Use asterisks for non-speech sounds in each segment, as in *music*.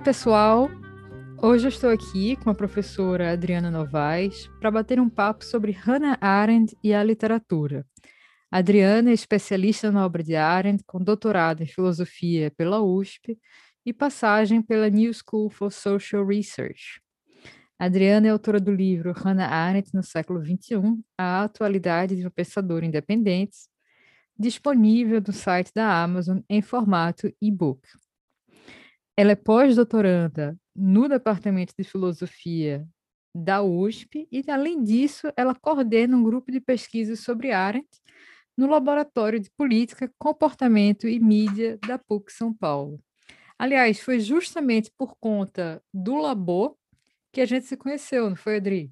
Oi, pessoal! Hoje eu estou aqui com a professora Adriana Novaes para bater um papo sobre Hannah Arendt e a literatura. A Adriana é especialista na obra de Arendt, com doutorado em filosofia pela USP e passagem pela New School for Social Research. A Adriana é autora do livro Hannah Arendt no século XXI, a atualidade de um pensador independente, disponível no site da Amazon em formato e-book. Ela é pós-doutoranda no Departamento de Filosofia da USP e, além disso, ela coordena um grupo de pesquisa sobre Arendt no Laboratório de Política, Comportamento e Mídia da PUC São Paulo. Aliás, foi justamente por conta do Labor que a gente se conheceu, não foi, Adri?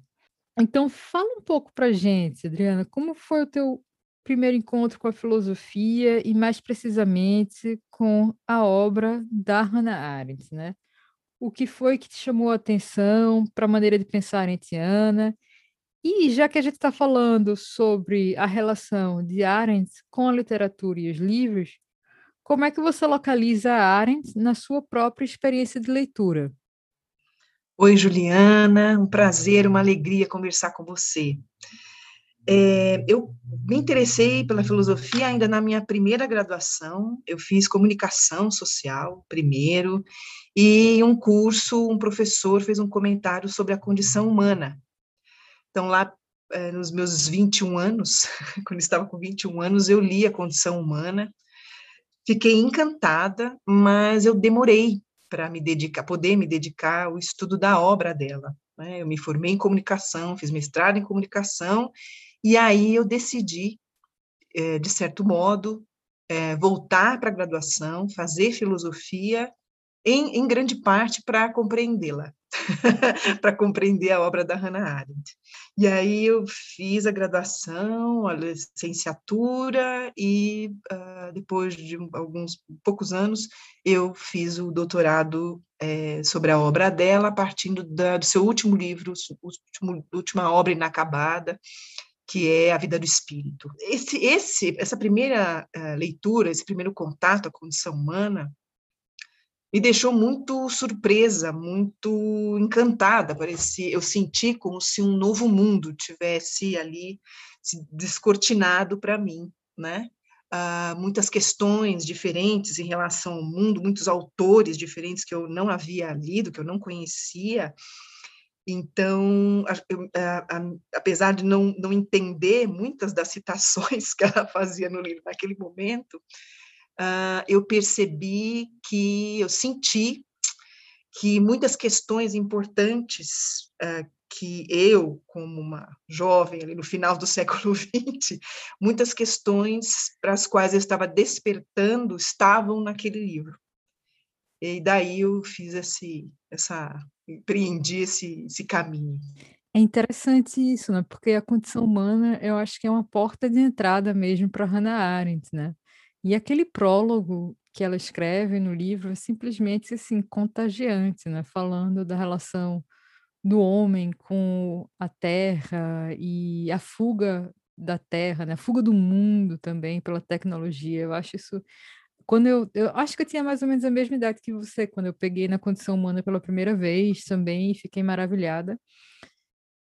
Então, fala um pouco para gente, Adriana, como foi o teu primeiro encontro com a filosofia e, mais precisamente, com a obra da Hannah Arendt, né? O que foi que te chamou a atenção para a maneira de pensar arendtiana? E já que a gente está falando sobre a relação de Arendt com a literatura e os livros, como é que você localiza a Arendt na sua própria experiência de leitura? Oi, Juliana, um prazer, uma alegria conversar com você. É, eu me interessei pela filosofia ainda na minha primeira graduação. Eu fiz comunicação social primeiro, e um curso, um professor fez um comentário sobre a condição humana. Então, lá é, nos meus 21 anos, *laughs* quando estava com 21 anos, eu li a condição humana, fiquei encantada, mas eu demorei para me dedicar, poder me dedicar ao estudo da obra dela. Né? Eu me formei em comunicação, fiz mestrado em comunicação e aí eu decidi, é, de certo modo, é, voltar para a graduação, fazer filosofia, em, em grande parte para compreendê-la, *laughs* para compreender a obra da Hannah Arendt. E aí eu fiz a graduação, a licenciatura e uh, depois de alguns poucos anos eu fiz o doutorado é, sobre a obra dela, partindo da, do seu último livro, último, última obra inacabada, que é a vida do espírito. Esse, esse, essa primeira uh, leitura, esse primeiro contato a condição humana, me deixou muito surpresa, muito encantada. Parecia, eu senti como se um novo mundo tivesse ali se descortinado para mim, né? Uh, muitas questões diferentes em relação ao mundo, muitos autores diferentes que eu não havia lido, que eu não conhecia, então, eu, a, a, apesar de não, não entender muitas das citações *laughs* que ela fazia no livro naquele momento, uh, eu percebi que, eu senti que muitas questões importantes uh, que eu, como uma jovem ali no final do *laughs* século XX, muitas questões para as quais eu estava despertando estavam naquele livro. E daí eu fiz esse, essa empreendi esse, esse caminho. É interessante isso, né? Porque a condição humana, eu acho que é uma porta de entrada mesmo para Hannah Arendt, né? E aquele prólogo que ela escreve no livro é simplesmente assim contagiante, né? Falando da relação do homem com a terra e a fuga da terra, né? A fuga do mundo também pela tecnologia. Eu acho isso quando eu, eu acho que eu tinha mais ou menos a mesma idade que você, quando eu peguei na condição humana pela primeira vez também, e fiquei maravilhada.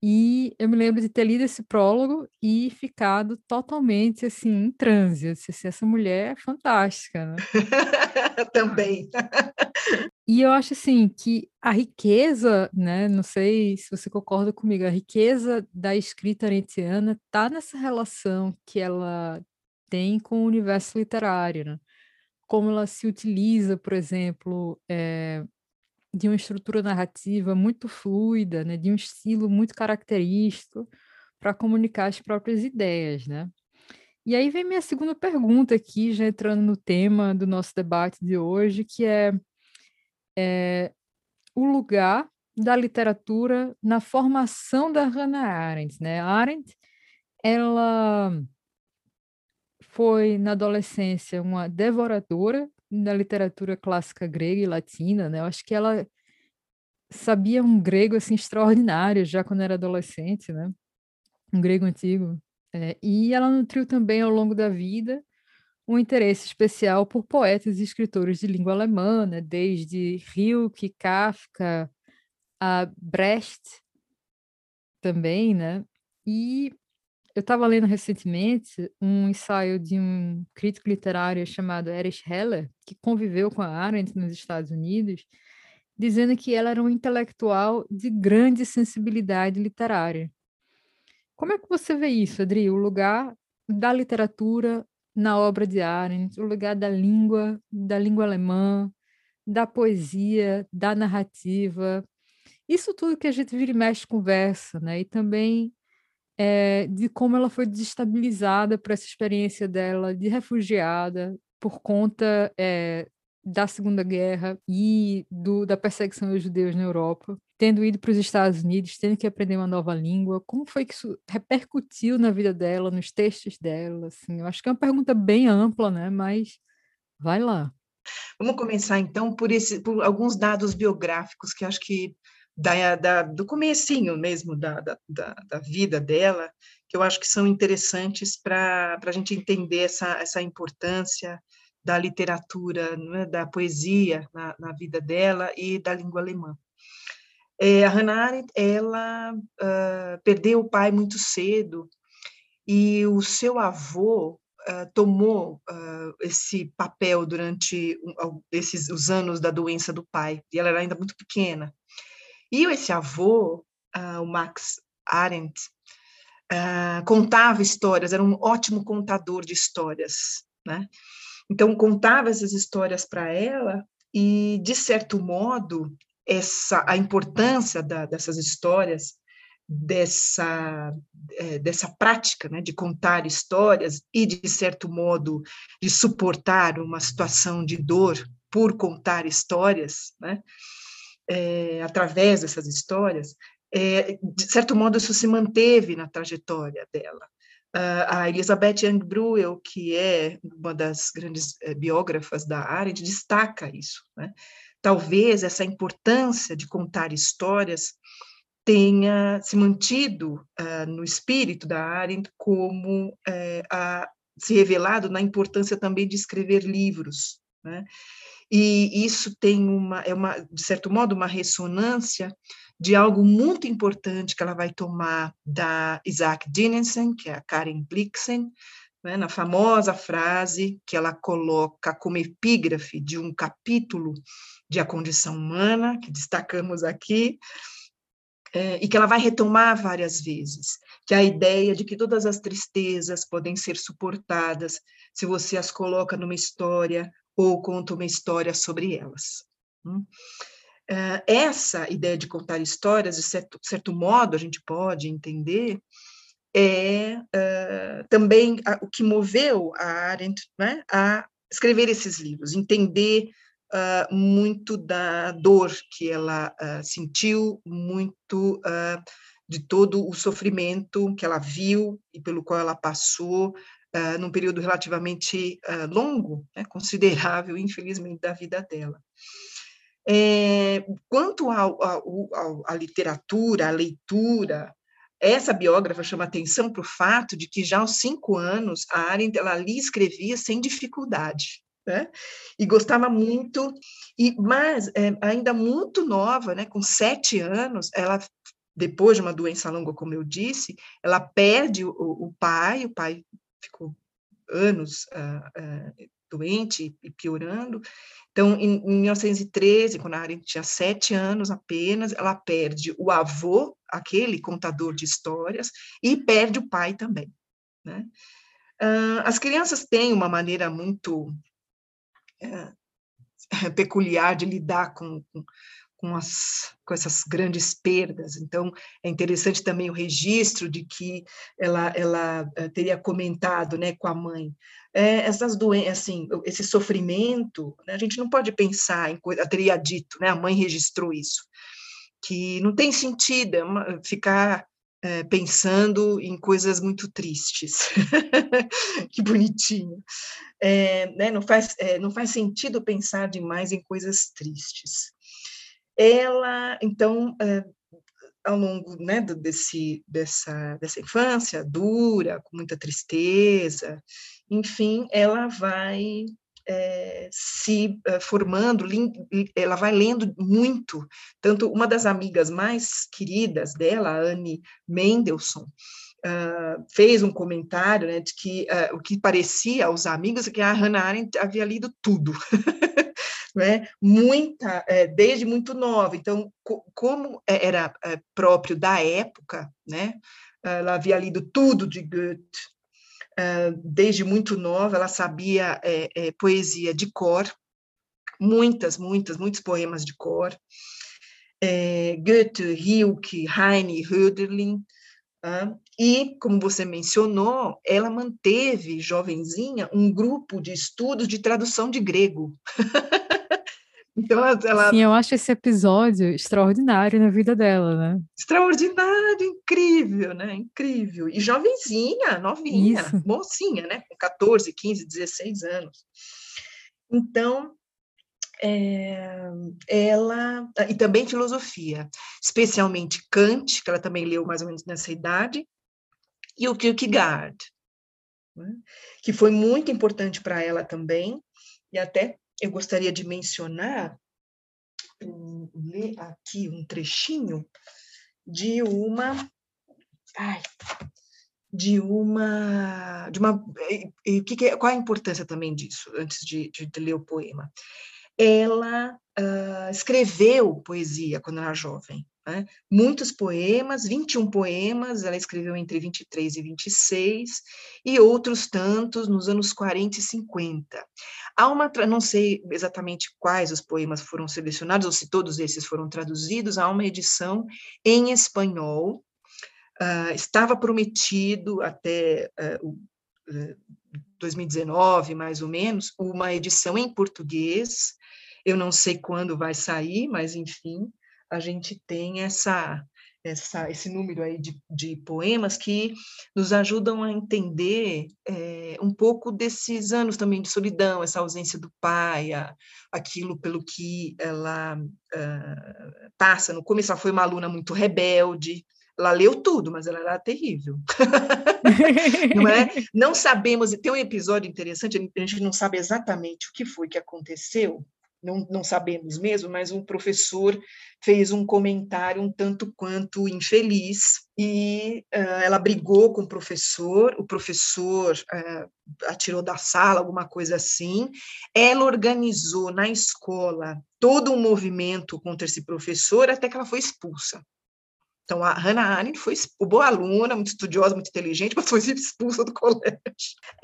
E eu me lembro de ter lido esse prólogo e ficado totalmente assim em transe. Disse, essa mulher é fantástica, né? *laughs* Também. E eu acho assim que a riqueza, né? Não sei se você concorda comigo, a riqueza da escrita arentiana está nessa relação que ela tem com o universo literário, né? Como ela se utiliza, por exemplo, é, de uma estrutura narrativa muito fluida, né, de um estilo muito característico para comunicar as próprias ideias, né? E aí vem minha segunda pergunta aqui, já entrando no tema do nosso debate de hoje, que é, é o lugar da literatura na formação da Hannah Arendt, né? Arendt, ela foi, na adolescência, uma devoradora da literatura clássica grega e latina, né? Eu acho que ela sabia um grego assim extraordinário já quando era adolescente, né? Um grego antigo. É, e ela nutriu também ao longo da vida um interesse especial por poetas e escritores de língua alemã, né? desde Rilke, Kafka, a Brecht também, né? E eu estava lendo recentemente um ensaio de um crítico literário chamado Erich Heller, que conviveu com a Arendt nos Estados Unidos, dizendo que ela era um intelectual de grande sensibilidade literária. Como é que você vê isso, Adri? O lugar da literatura na obra de Arendt, o lugar da língua, da língua alemã, da poesia, da narrativa, isso tudo que a gente vira e mexe conversa, né? E também é, de como ela foi desestabilizada por essa experiência dela de refugiada por conta é, da Segunda Guerra e do, da perseguição aos judeus na Europa, tendo ido para os Estados Unidos, tendo que aprender uma nova língua, como foi que isso repercutiu na vida dela, nos textos dela? Assim, eu acho que é uma pergunta bem ampla, né? Mas vai lá. Vamos começar então por, esse, por alguns dados biográficos que acho que da, da, do comecinho mesmo da, da, da, vida dela, que eu acho que são interessantes para a gente entender essa, essa importância da literatura, né, da poesia na, na, vida dela e da língua alemã. É, a Hannah Arendt, ela uh, perdeu o pai muito cedo e o seu avô uh, tomou uh, esse papel durante esses os anos da doença do pai, e ela era ainda muito pequena. E esse avô, uh, o Max Arendt, uh, contava histórias, era um ótimo contador de histórias, né? Então, contava essas histórias para ela e, de certo modo, essa a importância da, dessas histórias, dessa, é, dessa prática né, de contar histórias e, de certo modo, de suportar uma situação de dor por contar histórias, né? É, através dessas histórias, é, de certo modo isso se manteve na trajetória dela. Uh, a Elizabeth Young Bruel, que é uma das grandes é, biógrafas da Arendt, destaca isso. Né? Talvez essa importância de contar histórias tenha se mantido uh, no espírito da Arendt como uh, a, se revelado na importância também de escrever livros. Né? E isso tem uma, é uma, de certo modo, uma ressonância de algo muito importante que ela vai tomar da Isaac Dinesen, que é a Karen Blixen, né, na famosa frase que ela coloca como epígrafe de um capítulo de A Condição Humana, que destacamos aqui, é, e que ela vai retomar várias vezes, que é a ideia de que todas as tristezas podem ser suportadas se você as coloca numa história ou conta uma história sobre elas. Hum? Eh, essa ideia de contar histórias, de certo, certo modo, a gente pode entender, é uh, também o que moveu a Arendt né, a escrever esses livros, entender uh, muito da dor que ela uh, sentiu, muito de todo o sofrimento que ela viu e pelo qual ela passou, uh, num período relativamente uh, longo, né, considerável, infelizmente, da vida dela. É, quanto à literatura, à leitura, essa biógrafa chama atenção para o fato de que já aos cinco anos a Arendt ela ali escrevia sem dificuldade. Né? E gostava muito, e mas é, ainda muito nova, né, com sete anos, ela depois de uma doença longa, como eu disse, ela perde o, o pai, o pai ficou anos uh, uh, doente e piorando. Então, em, em 1913, quando a Arendt tinha sete anos apenas, ela perde o avô, aquele contador de histórias, e perde o pai também. Né? Uh, as crianças têm uma maneira muito *laughs* peculiar de lidar com, com com, as, com essas grandes perdas. Então, é interessante também o registro de que ela, ela eh, teria comentado né, com a mãe. É, essas doenças, assim, esse sofrimento, né, a gente não pode pensar em coisa, teria dito, né, a mãe registrou isso, que não tem sentido é ficar é, pensando em coisas muito tristes. *laughs* que bonitinho. É, né, não, faz, é, não faz sentido pensar demais em coisas tristes ela, então, ao longo né, desse, dessa, dessa infância dura, com muita tristeza, enfim, ela vai é, se é, formando, ela vai lendo muito. Tanto uma das amigas mais queridas dela, Anne Mendelssohn, uh, fez um comentário né, de que uh, o que parecia aos amigos é que a Hannah Arendt havia lido tudo. *laughs* né? muita, é, desde muito nova. Então, co como era é, próprio da época, né? ela havia lido tudo de Goethe, desde muito nova, ela sabia é, é, poesia de cor, muitas, muitas, muitos poemas de cor. É, Goethe, Rilke, Heine, Hölderlin, e, como você mencionou, ela manteve, jovenzinha, um grupo de estudos de tradução de grego. *laughs* Então, ela... Sim, eu acho esse episódio extraordinário na vida dela, né? Extraordinário, incrível, né? Incrível. E jovenzinha, novinha, Isso. mocinha, né? Com 14, 15, 16 anos. Então, é, ela... E também filosofia, especialmente Kant, que ela também leu mais ou menos nessa idade, e o Kierkegaard, né? que foi muito importante para ela também, e até eu gostaria de mencionar, ler aqui um trechinho de uma. Ai, de uma. De uma e, que que é, qual a importância também disso, antes de, de, de ler o poema? Ela uh, escreveu poesia quando era jovem. Né? Muitos poemas, 21 poemas, ela escreveu entre 23 e 26, e outros tantos nos anos 40 e 50. Há uma, não sei exatamente quais os poemas foram selecionados, ou se todos esses foram traduzidos, há uma edição em espanhol, uh, estava prometido até uh, uh, 2019, mais ou menos, uma edição em português, eu não sei quando vai sair, mas enfim, a gente tem essa, essa, esse número aí de, de poemas que nos ajudam a entender é, um pouco desses anos também de solidão, essa ausência do pai, a, aquilo pelo que ela uh, passa. No começo, ela foi uma aluna muito rebelde, ela leu tudo, mas ela era terrível. *laughs* não é? Não sabemos, tem um episódio interessante, a gente não sabe exatamente o que foi que aconteceu, não, não sabemos mesmo, mas um professor fez um comentário um tanto quanto infeliz e uh, ela brigou com o professor, o professor uh, atirou da sala, alguma coisa assim. Ela organizou na escola todo um movimento contra esse professor até que ela foi expulsa. Então, a Hannah Arendt foi boa aluna, muito estudiosa, muito inteligente, *laughs* mas foi expulsa do colégio.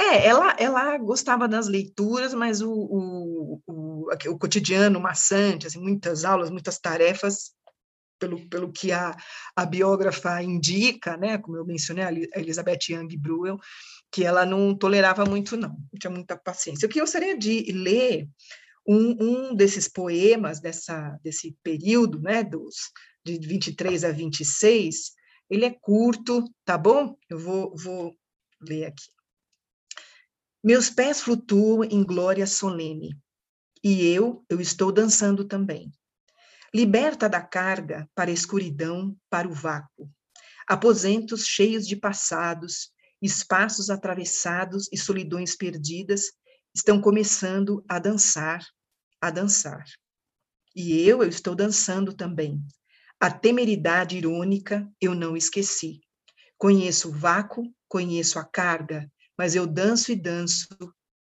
É, ela, ela gostava das leituras, mas o, o, o, o cotidiano maçante, assim, muitas aulas, muitas tarefas, pelo, pelo que a, a biógrafa indica, né, como eu mencionei, a Elizabeth Young Bruel, que ela não tolerava muito, não, não tinha muita paciência. O que eu gostaria de ler um, um desses poemas dessa, desse período, né, dos de 23 a 26, ele é curto, tá bom? Eu vou, vou ler aqui. Meus pés flutuam em glória solene, e eu, eu estou dançando também. Liberta da carga para a escuridão, para o vácuo. Aposentos cheios de passados, espaços atravessados e solidões perdidas estão começando a dançar, a dançar. E eu, eu estou dançando também, a temeridade irônica eu não esqueci. Conheço o vácuo, conheço a carga, mas eu danço e danço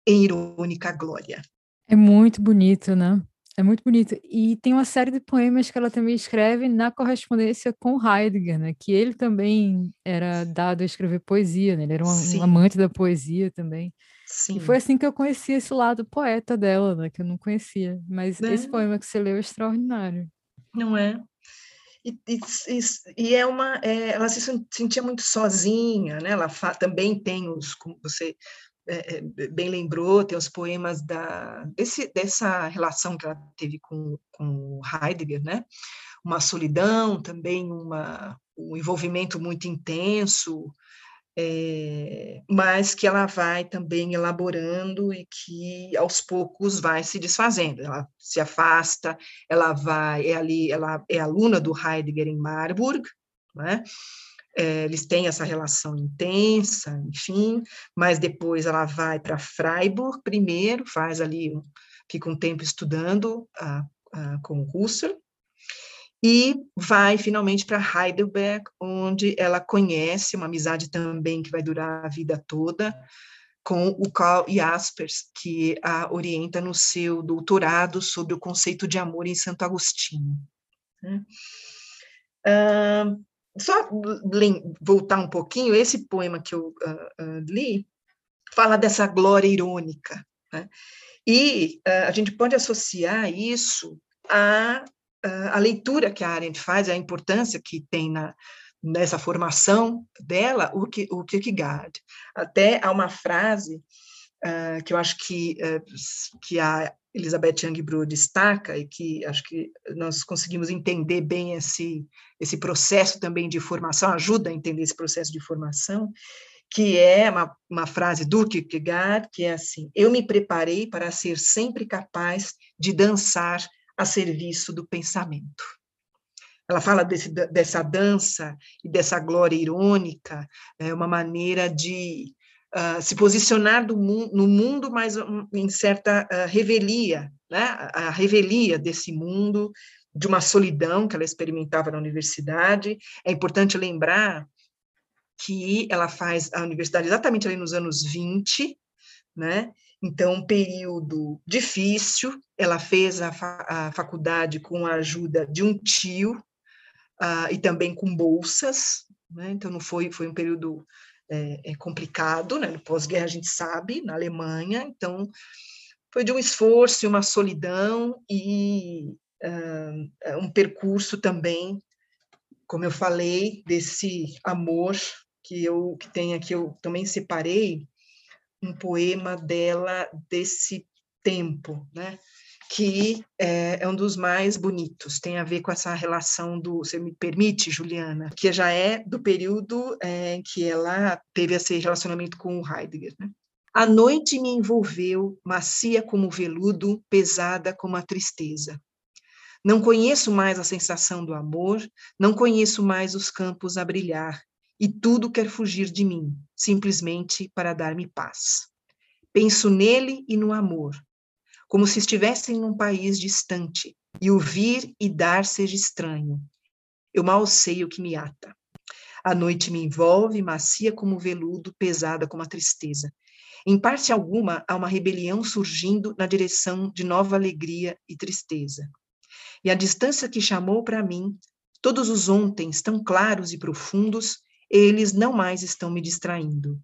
em irônica glória. É muito bonito, né? É muito bonito. E tem uma série de poemas que ela também escreve na correspondência com Heidegger, né? Que ele também era dado a escrever poesia, né? Ele era um, um amante da poesia também. Sim. E foi assim que eu conheci esse lado poeta dela, né? Que eu não conhecia. Mas esse né? poema que você leu é extraordinário. Não é? E, e, e, é uma, é, ela se sentia muito sozinha, né? Ela também tem os, como você é, é, bem lembrou, tem os poemas da, desse, dessa relação que ela teve com, com Heidegger, né? Uma solidão, também uma, um envolvimento muito intenso, é, mas que ela vai também elaborando e que aos poucos vai se desfazendo. Ela se afasta, ela vai, é ali, ela é aluna do Heidegger em Marburg, né? É, eles têm essa relação intensa, enfim, mas depois ela vai para Freiburg primeiro, faz ali, fica um tempo estudando uh, uh, com Husserl, e vai finalmente para Heidelberg, onde ela conhece uma amizade também que vai durar a vida toda, com o Karl Jaspers, que a orienta no seu doutorado sobre o conceito de amor em Santo Agostinho. Uh, só voltar um pouquinho, esse poema que eu uh, uh, li fala dessa glória irônica, né? e a gente pode associar isso à, à leitura que a Arendt faz, a importância que tem na, nessa formação dela o, que, o Kierkegaard. Até há uma frase uh, que eu acho que, uh, que a Elizabeth Youngblood destaca e que acho que nós conseguimos entender bem esse, esse processo também de formação, ajuda a entender esse processo de formação, que é uma, uma frase do Kierkegaard, que é assim, eu me preparei para ser sempre capaz de dançar a serviço do pensamento. Ela fala desse, dessa dança e dessa glória irônica, é uma maneira de uh, se posicionar mu no mundo, mas em certa uh, revelia, né? a revelia desse mundo, de uma solidão que ela experimentava na universidade. É importante lembrar que ela faz a universidade exatamente ali nos anos 20, né? Então, um período difícil. Ela fez a, fa a faculdade com a ajuda de um tio, uh, e também com bolsas, né? então não foi, foi um período é, é complicado, né? pós-guerra a gente sabe, na Alemanha, então foi de um esforço e uma solidão e uh, um percurso também, como eu falei, desse amor que eu que tem aqui, eu também separei um poema dela desse tempo, né? que é, é, um dos mais bonitos, tem a ver com essa relação do, você me permite, Juliana, que já é do período é, que ela teve esse relacionamento com o Heidegger. Né? A noite me envolveu, macia como veludo, pesada como a tristeza. Não conheço mais a sensação do amor, não conheço mais os campos a brilhar, e tudo quer fugir de mim, simplesmente para dar-me paz. Penso nele e no amor, como se estivessem num país distante, e o vir e dar seja estranho. Eu mal sei o que me ata. A noite me envolve, macia como veludo, pesada como a tristeza. Em parte alguma, há uma rebelião surgindo na direção de nova alegria e tristeza. E a distância que chamou para mim, todos os ontens tão claros e profundos, eles não mais estão me distraindo.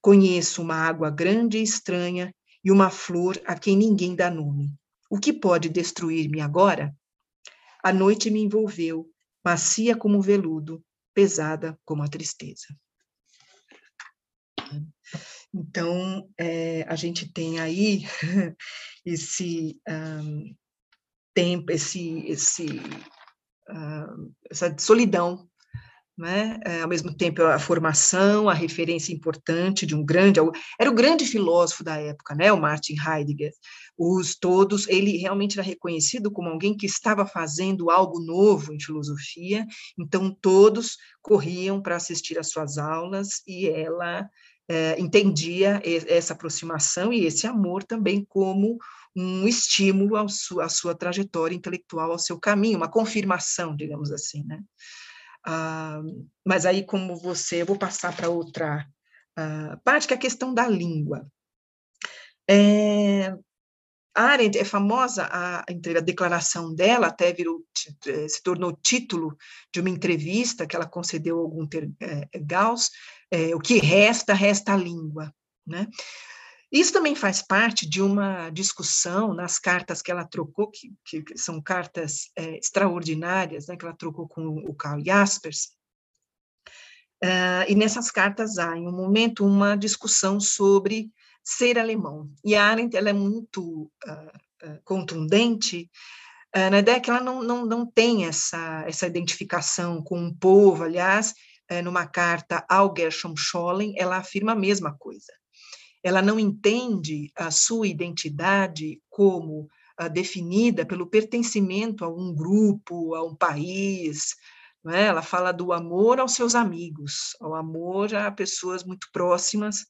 Conheço uma água grande e estranha e uma flor a quem ninguém dá nome. O que pode destruir-me agora? A noite me envolveu, macia como veludo, pesada como a tristeza. Então, é, a gente tem aí *laughs* esse um, tempo, esse, esse, essa solidão né? É, ao mesmo tempo a formação, a referência importante de um grande, era o grande filósofo da época, né? O Martin Heidegger. Os todos, ele realmente era reconhecido como alguém que estava fazendo algo novo em filosofia, então todos corriam para assistir às suas aulas e ela é, entendia essa aproximação e esse amor também como um estímulo à sua, à sua trajetória intelectual, ao seu caminho, uma confirmação, digamos assim, né? Ah, mas aí, como você, eu vou passar para outra ah, parte, que é a questão da língua. É, Arendt é famosa, a, a declaração dela até virou, eh, se tornou título de uma entrevista que ela concedeu a algum ter, é, Gauss, é, o que resta, resta a língua. Né? Isso também faz parte de uma discussão nas cartas que ela trocou, que, que são cartas é, extraordinárias, né, que ela trocou com o Karl Jaspers. Uh, e nessas cartas há, em um momento, uma discussão sobre ser alemão. E a Arendt ela é muito uh, uh, contundente na ideia que ela não, não, não tem essa, essa identificação com um povo. Aliás, numa carta ao Gershom Scholem, ela afirma a mesma coisa ela não entende a sua identidade como uh, definida pelo pertencimento a um grupo, a um país, é? ela fala do amor aos seus amigos, ao amor a pessoas muito próximas,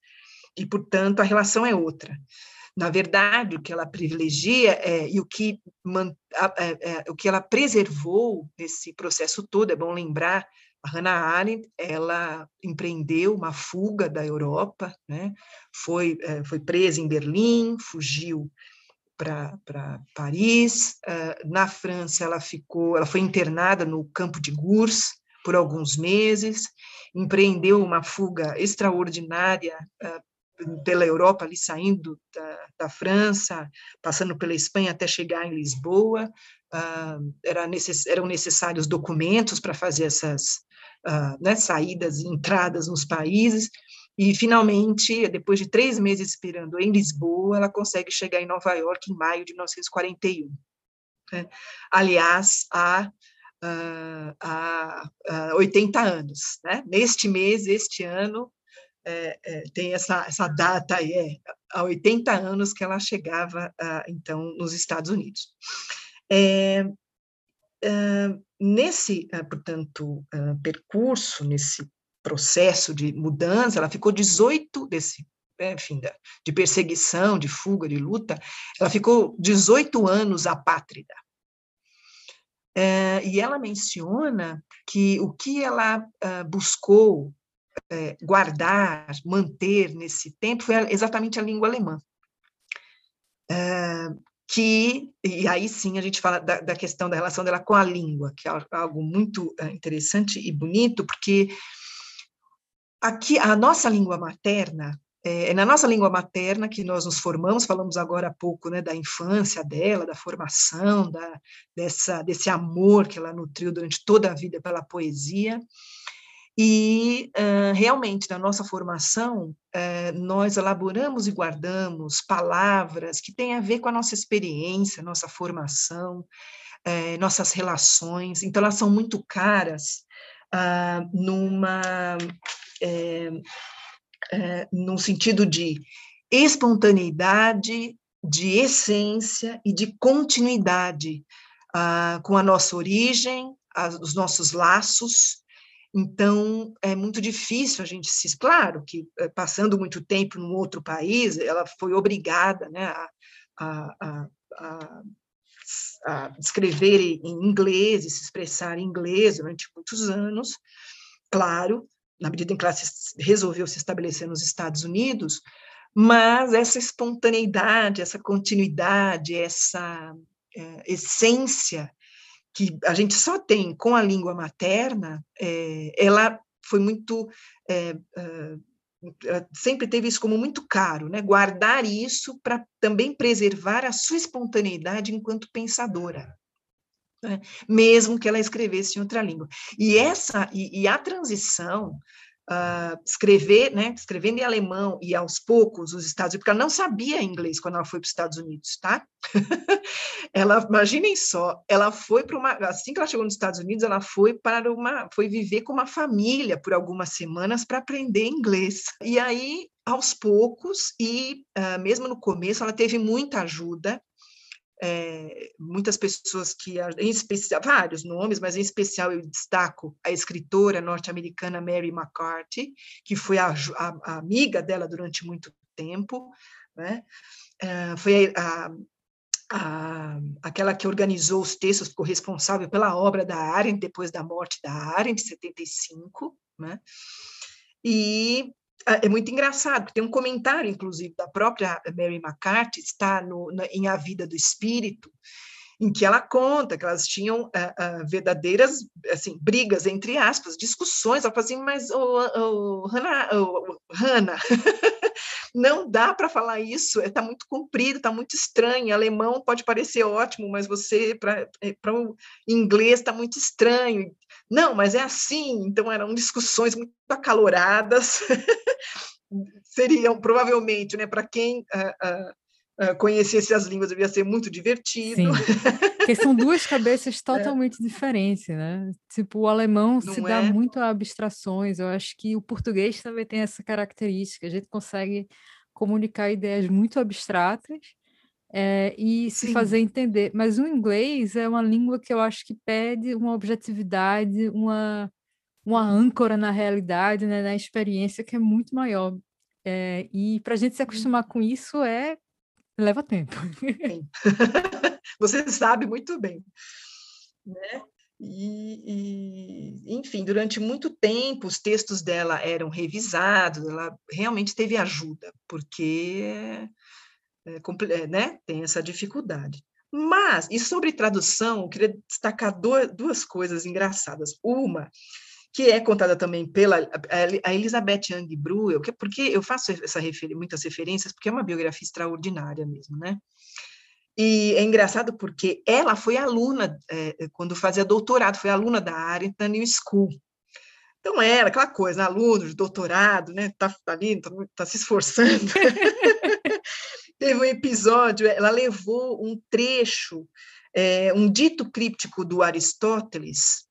e, portanto, a relação é outra. Na verdade, o que ela privilegia é, e o que, man, é, é, o que ela preservou nesse processo todo, é bom lembrar, a Hannah Arendt, ela empreendeu uma fuga da Europa, né? foi, é, foi presa em Berlim, fugiu para Paris, uh, na França ela ficou, ela foi internada no campo de Gurs por alguns meses, empreendeu uma fuga extraordinária uh, pela Europa, ali saindo da, da, França, passando pela Espanha até chegar em Lisboa. Uh, era necess, eram necessários documentos para fazer essas uh, né, saídas e entradas nos países. E, finalmente, depois de três meses esperando em Lisboa, ela consegue chegar em Nova York em maio de 1941. Né? Aliás, há, uh, há, há 80 anos. Né? Neste mês, este ano, é, é, tem essa, essa data aí, é, há 80 anos que ela chegava, então, nos Estados Unidos. É, uh, nesse, uh, portanto, percurso, nesse processo de mudança, ela ficou 18 desse, né, enfim, de perseguição, de fuga, de luta, ela ficou 18 anos apátrida. É, e ela menciona que o que ela buscou é, guardar, manter nesse tempo foi exatamente a língua alemã. Que, e aí sim a gente fala da, da, questão da relação dela com a língua, que é algo muito é, interessante e bonito, porque aqui a nossa língua materna, é, é na nossa língua materna que nós nos formamos, falamos agora há pouco né, da infância dela, da formação, da, dessa, desse amor que ela nutriu durante toda a vida pela poesia, e uh, realmente, na nossa formação, uh, nós elaboramos e guardamos palavras que têm a ver com a nossa experiência, nossa formação, uh, nossas relações. Então, elas são muito caras numa, num sentido de espontaneidade, de essência e de continuidade com a nossa origem, as, os nossos laços, então, é muito difícil a gente se. Claro que, eh, passando muito tempo num outro país, ela foi obrigada né, a, a, a, a escrever em inglês e se expressar em inglês durante muitos anos. Claro, na medida em que ela se, resolveu se estabelecer nos Estados Unidos, mas essa espontaneidade, essa continuidade, essa é, essência que a gente só tem com a língua materna, é, ela foi muito. É, é, sempre teve isso como muito caro, né? guardar isso para também preservar a sua espontaneidade enquanto pensadora. Né? Mesmo que ela escrevesse em outra língua. E essa e, e a transição uh, escrever, né, escrevendo em alemão e aos poucos os Estados Unidos, porque ela não sabia inglês quando ela foi para os Estados Unidos, tá? *laughs* ela, imaginem só, ela foi para uma, assim que ela chegou nos Estados Unidos, ela foi para uma, foi viver com uma família por algumas semanas para aprender inglês. E aí, aos poucos, e uh, mesmo no começo, ela teve muita ajuda é, muitas pessoas que, em especial, vários nomes, mas em especial eu destaco a escritora norte-americana Mary McCarthy, que foi a, a, a, amiga dela durante muito tempo, né? É, foi a, a, aquela que organizou os textos, ficou responsável pela obra da Arendt depois da morte da Arendt, em 75, né? E é muito engraçado, tem um comentário, inclusive, da própria Mary McCarthy, está no, na, em A Vida do Espírito, em que ela conta que elas tinham uh, uh, verdadeiras assim brigas entre aspas, discussões. Ela fala assim, mas oh, oh, Hannah, oh, Hannah *laughs* não dá para falar isso, está muito comprido, está muito estranho. Em alemão pode parecer ótimo, mas você para eh, o inglês está muito estranho. Não, mas é assim. Então eram discussões muito acaloradas. *laughs* Seriam provavelmente, né, para quem uh, uh, conhecesse as línguas, devia ser muito divertido. Sim. Porque são *laughs* duas cabeças é. totalmente é. diferentes, né? Tipo, o alemão Não se dá é? muito a abstrações. Eu acho que o português também tem essa característica. A gente consegue comunicar ideias muito abstratas, é, e se Sim. fazer entender. Mas o inglês é uma língua que eu acho que pede uma objetividade, uma, uma âncora na realidade, né, na experiência que é muito maior. É, e para a gente se acostumar com isso é leva tempo. *laughs* *laughs* Você sabe muito bem, né? E, e, enfim, durante muito tempo os textos dela eram revisados, ela realmente teve ajuda, porque é, é, né, tem essa dificuldade. Mas, e sobre tradução, eu queria destacar duas, duas coisas engraçadas. Uma, que é contada também pela a Elizabeth Young Bruel, que, porque eu faço essa refer, muitas referências, porque é uma biografia extraordinária mesmo, né? E é engraçado porque ela foi aluna, é, quando fazia doutorado, foi aluna da na New School. Então, era aquela coisa, aluno de doutorado, né? Tá, tá ali, tá, tá se esforçando. *laughs* Teve um episódio, ela levou um trecho, é, um dito críptico do Aristóteles,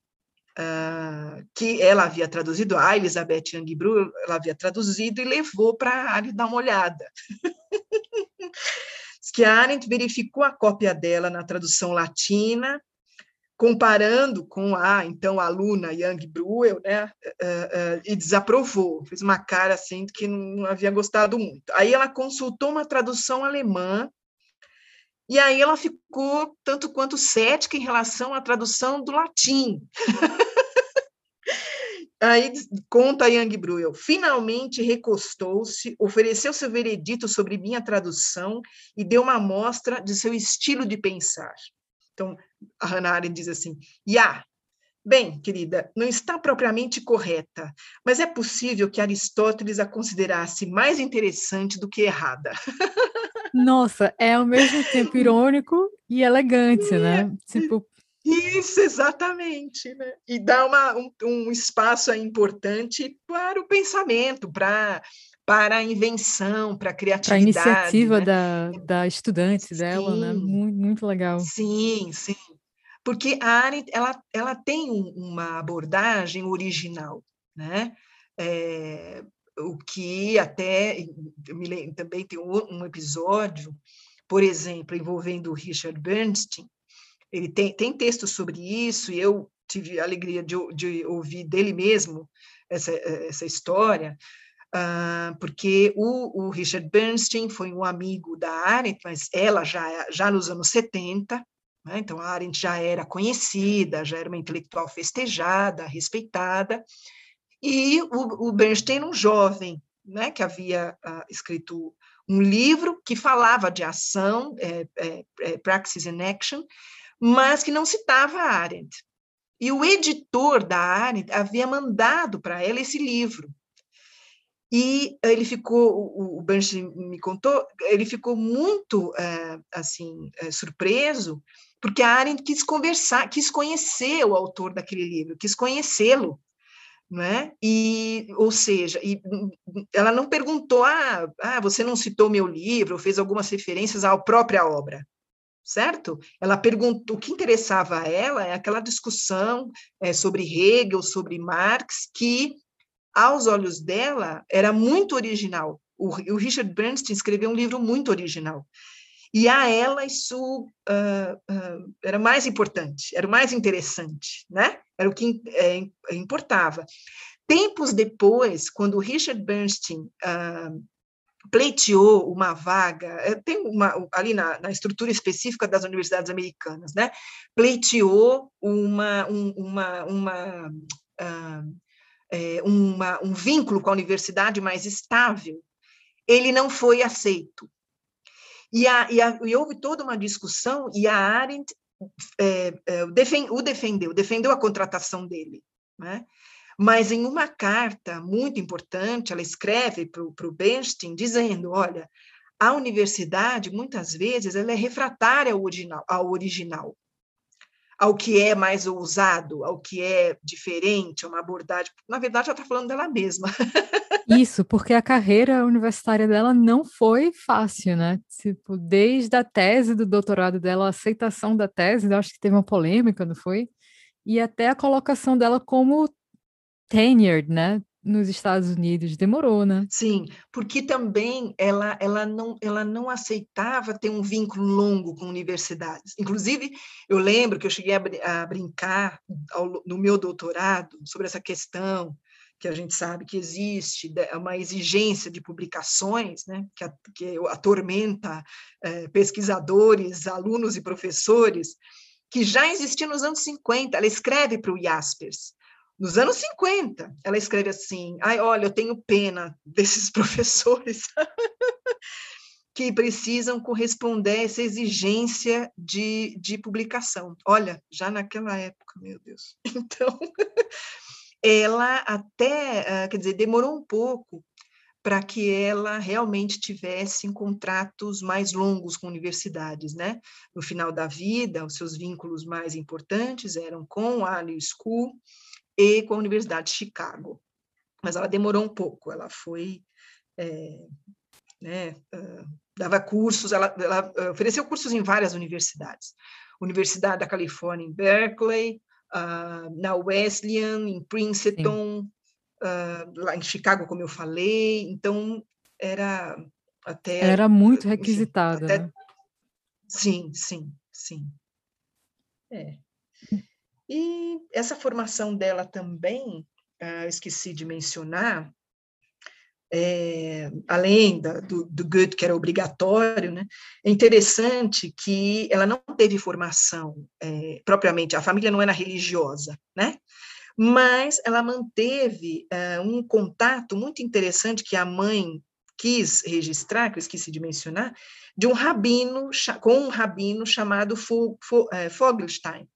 uh, que ela havia traduzido, a Elizabeth Young Bru, ela havia traduzido e levou para a Arendt dar uma olhada. *laughs* que a Arendt verificou a cópia dela na tradução latina, comparando com a então aluna Young Bruel, né, uh, uh, e desaprovou, fez uma cara assim que não havia gostado muito. Aí ela consultou uma tradução alemã e aí ela ficou tanto quanto cética em relação à tradução do latim. *laughs* Aí conta Yang Bruel, finalmente recostou-se, ofereceu seu veredito sobre minha tradução e deu uma amostra de seu estilo de pensar. Então, a Hannah Arendt diz assim, Ya, bem, querida, não está propriamente correta, mas é possível que Aristóteles a considerasse mais interessante do que errada. *laughs* Nossa, é ao mesmo tempo *laughs* irônico e elegante, né? Tipo, isso, exatamente. Né? E dá uma, um, um espaço importante para o pensamento, para para a invenção, para a criatividade. Para a iniciativa né? da, da estudante sim, dela, né? Muito, muito legal. Sim, sim. Porque a Arendt, ela, ela tem uma abordagem original, né? É, o que até, me lembro, também tem um, episódio, por exemplo, envolvendo o Richard Bernstein, ele tem, tem textos sobre isso, e eu tive a alegria de, de ouvir dele mesmo essa, essa história, uh, porque o, o, Richard Bernstein foi um amigo da Arendt, mas ela já, já nos anos 70, né, então a Arendt já era conhecida, já era uma intelectual festejada, respeitada, e o, o Bernstein, um jovem, né, que havia uh, escrito um livro que falava de ação, é, é, é, Praxis in Action, mas que não citava a Arendt. E o editor da Arendt havia mandado para ela esse livro. E ele ficou, o Bernstein me contou, ele ficou muito é, assim é, surpreso, porque a Arendt quis conversar, quis conhecer o autor daquele livro, quis conhecê-lo, não é? E, ou seja, e, ela não perguntou, ah, ah, você não citou meu livro, fez algumas referências à própria obra certo? Ela perguntou, o que interessava a ela é aquela discussão é, sobre Hegel, sobre Marx, que, aos olhos dela, era muito original. O, o Richard Bernstein escreveu um livro muito original. E a ela isso uh, uh, era mais importante, era o mais interessante, né? Era o que é, importava. Tempos depois, quando Richard Bernstein uh, pleiteou uma vaga, eh, tem uma, ali na, na, estrutura específica das universidades americanas, né? pleiteou uma, um, uma, uma, é, uma, um vínculo com a universidade mais estável, ele não foi aceito. E, a, e, a, e houve toda uma discussão, e a Arendt é, é, o defendeu, defendeu a contratação dele. Né? Mas em uma carta muito importante, ela escreve para o Bernstein dizendo: olha, a universidade, muitas vezes, ela é refratária ao original, ao original, ao que é mais ousado, ao que é diferente, uma abordagem. Na verdade, ela está falando dela mesma. *laughs* Isso, porque a carreira universitária dela não foi fácil, né? Tipo, desde a tese do doutorado dela, a aceitação da tese, acho que teve uma polêmica, não foi? E até a colocação dela como tenured, né? Nos Estados Unidos demorou, né? Sim, porque também ela, ela, não, ela não aceitava ter um vínculo longo com universidades. Inclusive, eu lembro que eu cheguei a, a brincar ao, no meu doutorado sobre essa questão que a gente sabe que existe uma exigência de publicações, né, que, a, que atormenta é, pesquisadores, alunos e professores, que já existia nos anos 50. Ela escreve para o Jaspers, nos anos 50, ela escreve assim: ai, olha, eu tenho pena *laughs* desses professores *laughs* que precisam corresponder a essa exigência de, de publicação. Olha, já naquela época, meu Deus. *laughs* Então, ela até, ah, quer dizer, demorou um pouco para que ela realmente tivesse contratos mais longos com universidades, né? No final da vida, os seus vínculos mais importantes eram com a New School e com a Universidade de Chicago. Mas ela demorou um pouco, ela foi. É, né, uh, dava cursos, ela, ela uh, ofereceu cursos em várias universidades. Universidade da Califórnia em Berkeley, uh, na Wesleyan, em Princeton, lá em Chicago, como eu falei. Então, era até. Ela era muito requisitada. Enfim, até, né? Sim, sim, sim. É. E essa formação dela também, uh, esqueci de mencionar, é, além da, do, do Goethe, que era obrigatório, né, é interessante que ela não teve formação é, propriamente, a família não era religiosa, né? mas ela manteve uh, um contato muito interessante que a mãe quis registrar, que eu esqueci de mencionar, de um rabino, com um rabino chamado Fogelstein,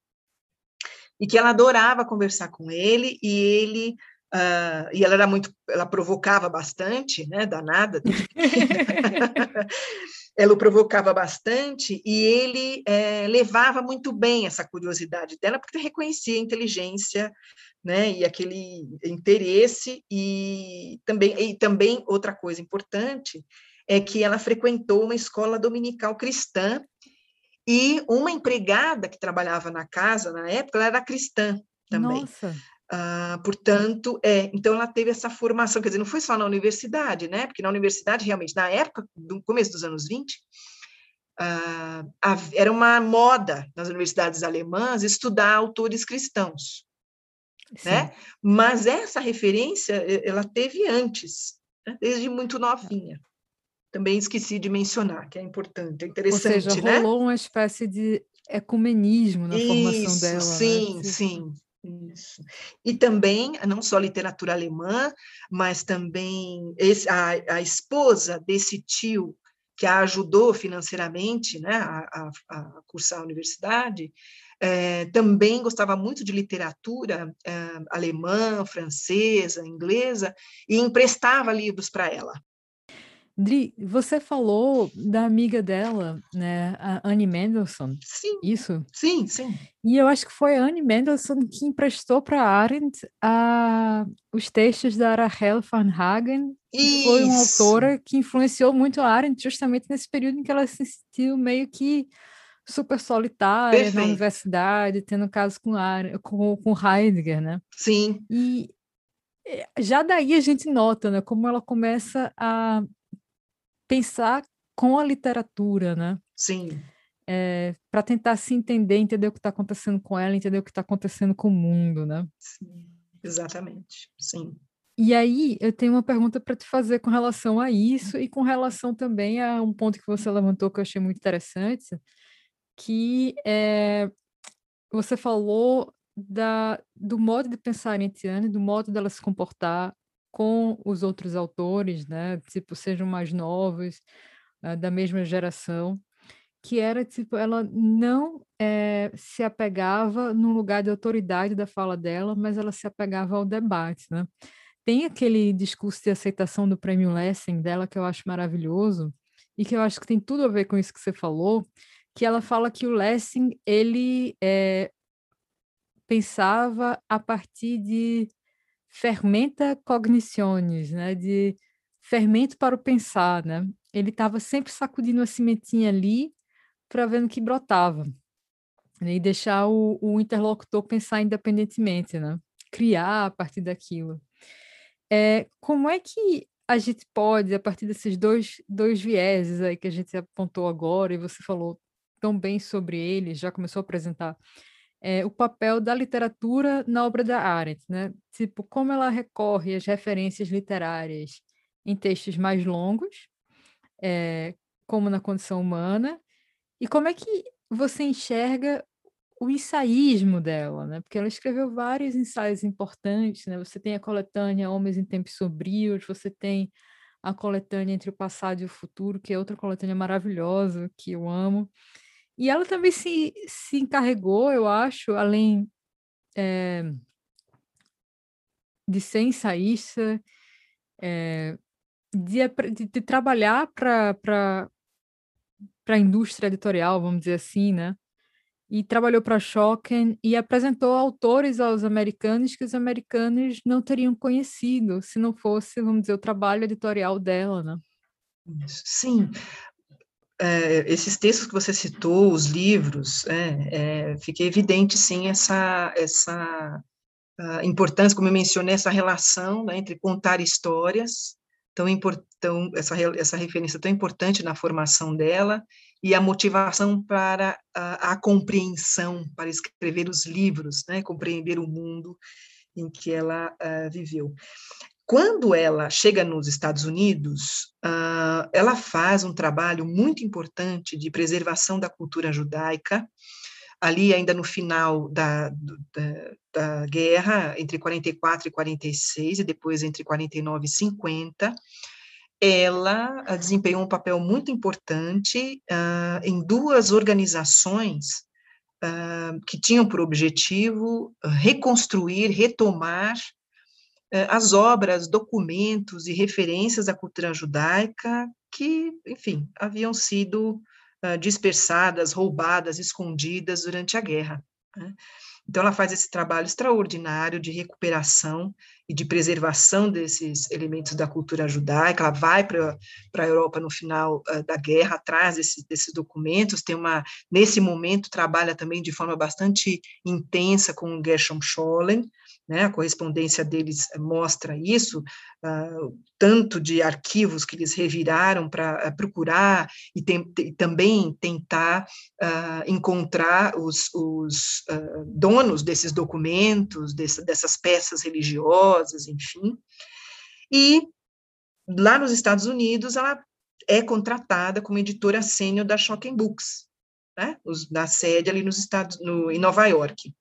e que ela adorava conversar com ele e ele uh, e ela era muito ela provocava bastante né danada *laughs* ela o provocava bastante e ele é, levava muito bem essa curiosidade dela porque reconhecia a inteligência né e aquele interesse e também e também outra coisa importante é que ela frequentou uma escola dominical cristã e uma empregada que trabalhava na casa na época, ela era cristã também. Nossa. Ah, portanto, é, então ela teve essa formação, quer dizer, não foi só na universidade, né? Porque na universidade, realmente, na época, do começo dos anos 20, ah, era uma moda nas universidades alemãs estudar autores cristãos, né? Mas essa referência ela teve antes, né? desde muito novinha também esqueci de mencionar, que é importante, é interessante, Ou seja, né? rolou uma espécie de ecumenismo na isso, formação dela. Sim, né? sim. Isso. E também, não só literatura alemã, mas também esse, a, a esposa desse tio que a ajudou financeiramente né, a, a, a cursar a universidade, é, também gostava muito de literatura é, alemã, francesa, inglesa, e emprestava livros para ela. Dri, você falou da amiga dela, né, a Annie Mendelssohn. Sim. Isso? Sim, sim. E eu acho que foi a Annie Mendelssohn que emprestou para Arendt a, os textos da Rachel van Hagen, que Isso. foi uma autora que influenciou muito a Arendt justamente nesse período em que ela se sentiu meio que super solitária Perfeito. na universidade, tendo caso com, com, com Heidegger, né? Sim. E eh, já daí a gente nota, né, como ela começa a pensar com a literatura, né? Sim. É, para tentar se entender, entender o que está acontecendo com ela, entender o que está acontecendo com o mundo, né? Sim, exatamente, sim. E aí, eu tenho uma pergunta para te fazer com relação a isso e com relação também a um ponto que você levantou que eu achei muito interessante, que é, você falou da, do modo de pensar em Tiane, do modo dela se comportar com os outros autores, né, tipo, sejam mais novos, uh, da mesma geração, que era, tipo, ela não é, se apegava no lugar de autoridade da fala dela, mas ela se apegava ao debate, né? Tem aquele discurso de aceitação do prêmio Lessing dela que eu acho maravilhoso e que eu acho que tem tudo a ver com isso que você falou, que ela fala que o Lessing, ele é, pensava a partir de fermenta cognitiones, né? De fermento para o pensar, né? Ele estava sempre sacudindo a cimentinha ali para ver que brotava. Né? E deixar o, o interlocutor pensar independentemente, né? Criar a partir daquilo. É, como é que a gente pode, a partir desses dois, dois vieses aí que a gente apontou agora, e você falou tão bem sobre eles, já começou a apresentar, é, o papel da literatura na obra da Arendt, né? Tipo, como ela recorre às referências literárias em textos mais longos, é, como na condição humana, e como é que você enxerga o ensaísmo dela, né? Porque ela escreveu vários ensaios importantes, né? Você tem a coletânea Homens em Tempos Sombrios, você tem a coletânea Entre o Passado e o Futuro, que é outra coletânea maravilhosa, que eu amo. E ela também se, se encarregou, eu acho, além é, de ser ensaísta, é, de, de, de trabalhar para a indústria editorial, vamos dizer assim, né? e trabalhou para Schocken e apresentou autores aos americanos que os americanos não teriam conhecido se não fosse, vamos dizer, o trabalho editorial dela, né? Sim. É, esses textos que você citou, os livros, é, é, fica evidente, sim, essa, essa importância, como eu mencionei, essa relação né, entre contar histórias, tão, essa, essa referência tão importante na formação dela, e a motivação para a, a compreensão, para escrever os livros, né, compreender o mundo em que ela uh, viveu. Quando ela chega nos Estados Unidos, uh, ela faz um trabalho muito importante de preservação da cultura judaica, ali ainda no final da, da, da, guerra, entre 44 e 46, e depois entre 49 e 50, ela ah, desempenhou um papel muito importante uh, em duas organizações uh, que tinham por objetivo reconstruir, retomar as obras, documentos e referências da cultura judaica que, enfim, haviam sido dispersadas, roubadas, escondidas durante a guerra. Né? Então, ela faz esse trabalho extraordinário de recuperação e de preservação desses elementos da cultura judaica. Ela vai para a Europa no final uh, da guerra, atrás desse, desses documentos. Tem uma, nesse momento, trabalha também de forma bastante intensa com Gershom Scholem, né, a correspondência deles mostra isso, uh, tanto de arquivos que eles reviraram para uh, procurar e, tem, e, também tentar uh, encontrar os, os donos desses documentos, desse, dessas peças religiosas, enfim. E lá nos Estados Unidos, ela é contratada como editora sênior da Shocking Books, né, na sede ali nos Estados, no, em Nova York.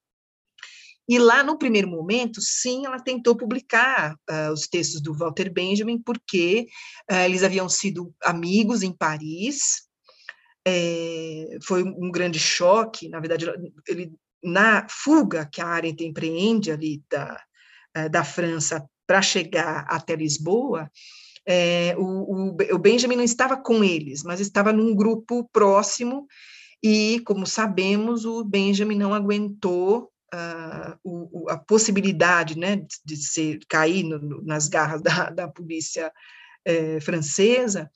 E lá, no primeiro momento, sim, ela tentou publicar uh, os textos do Walter Benjamin, porque uh, eles haviam sido amigos em Paris. É, foi um grande choque, na verdade, ele, na fuga que a Arendt empreende ali da, uh, da França para chegar até Lisboa, é, o, o, o Benjamin não estava com eles, mas estava num grupo próximo, e, como sabemos, o Benjamin não aguentou uh, o, a possibilidade né, de, de ser, cair no, nas garras *laughs* da, da polícia eh, francesa,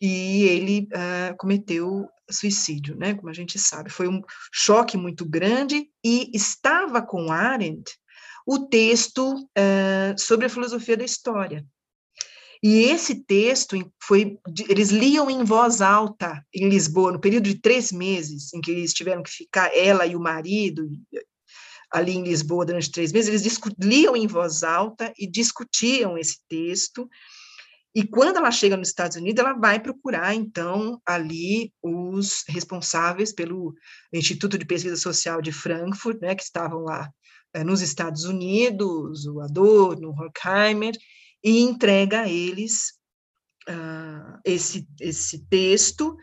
e ele uh, cometeu suicídio, né, como a gente sabe. Foi um choque muito grande, e estava com Arendt o texto uh, sobre a filosofia da história. E esse texto foi, eles liam em voz alta em Lisboa, no período de três meses, em que eles tiveram que ficar, ela e o marido, ali em Lisboa durante três meses, eles liam em voz alta e discutiam esse texto. E quando ela chega nos Estados Unidos, ela vai procurar, então, ali os responsáveis pelo Instituto de Pesquisa Social de Frankfurt, né, que estavam lá é, nos Estados Unidos, o Adorno, o Horkheimer, e entrega a eles uh, esse, esse texto,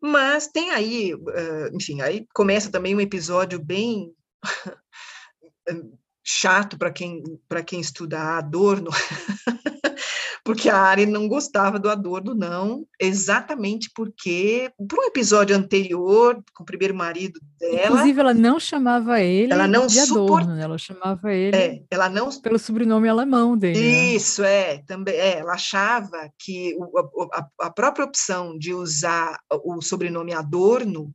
mas tem aí, uh, enfim, aí começa também um episódio bem chato para quem, quem estuda Adorno, *laughs* porque a Ari não gostava do Adorno, não, exatamente porque, por um episódio anterior, com o primeiro marido dela... Inclusive, ela não chamava ele ela não de Adorno, né? ela chamava ele é, ela não, pelo sobrenome alemão dele. Né? Isso, né? é, também, é, ela achava que o, a, a própria opção de usar o sobrenome Adorno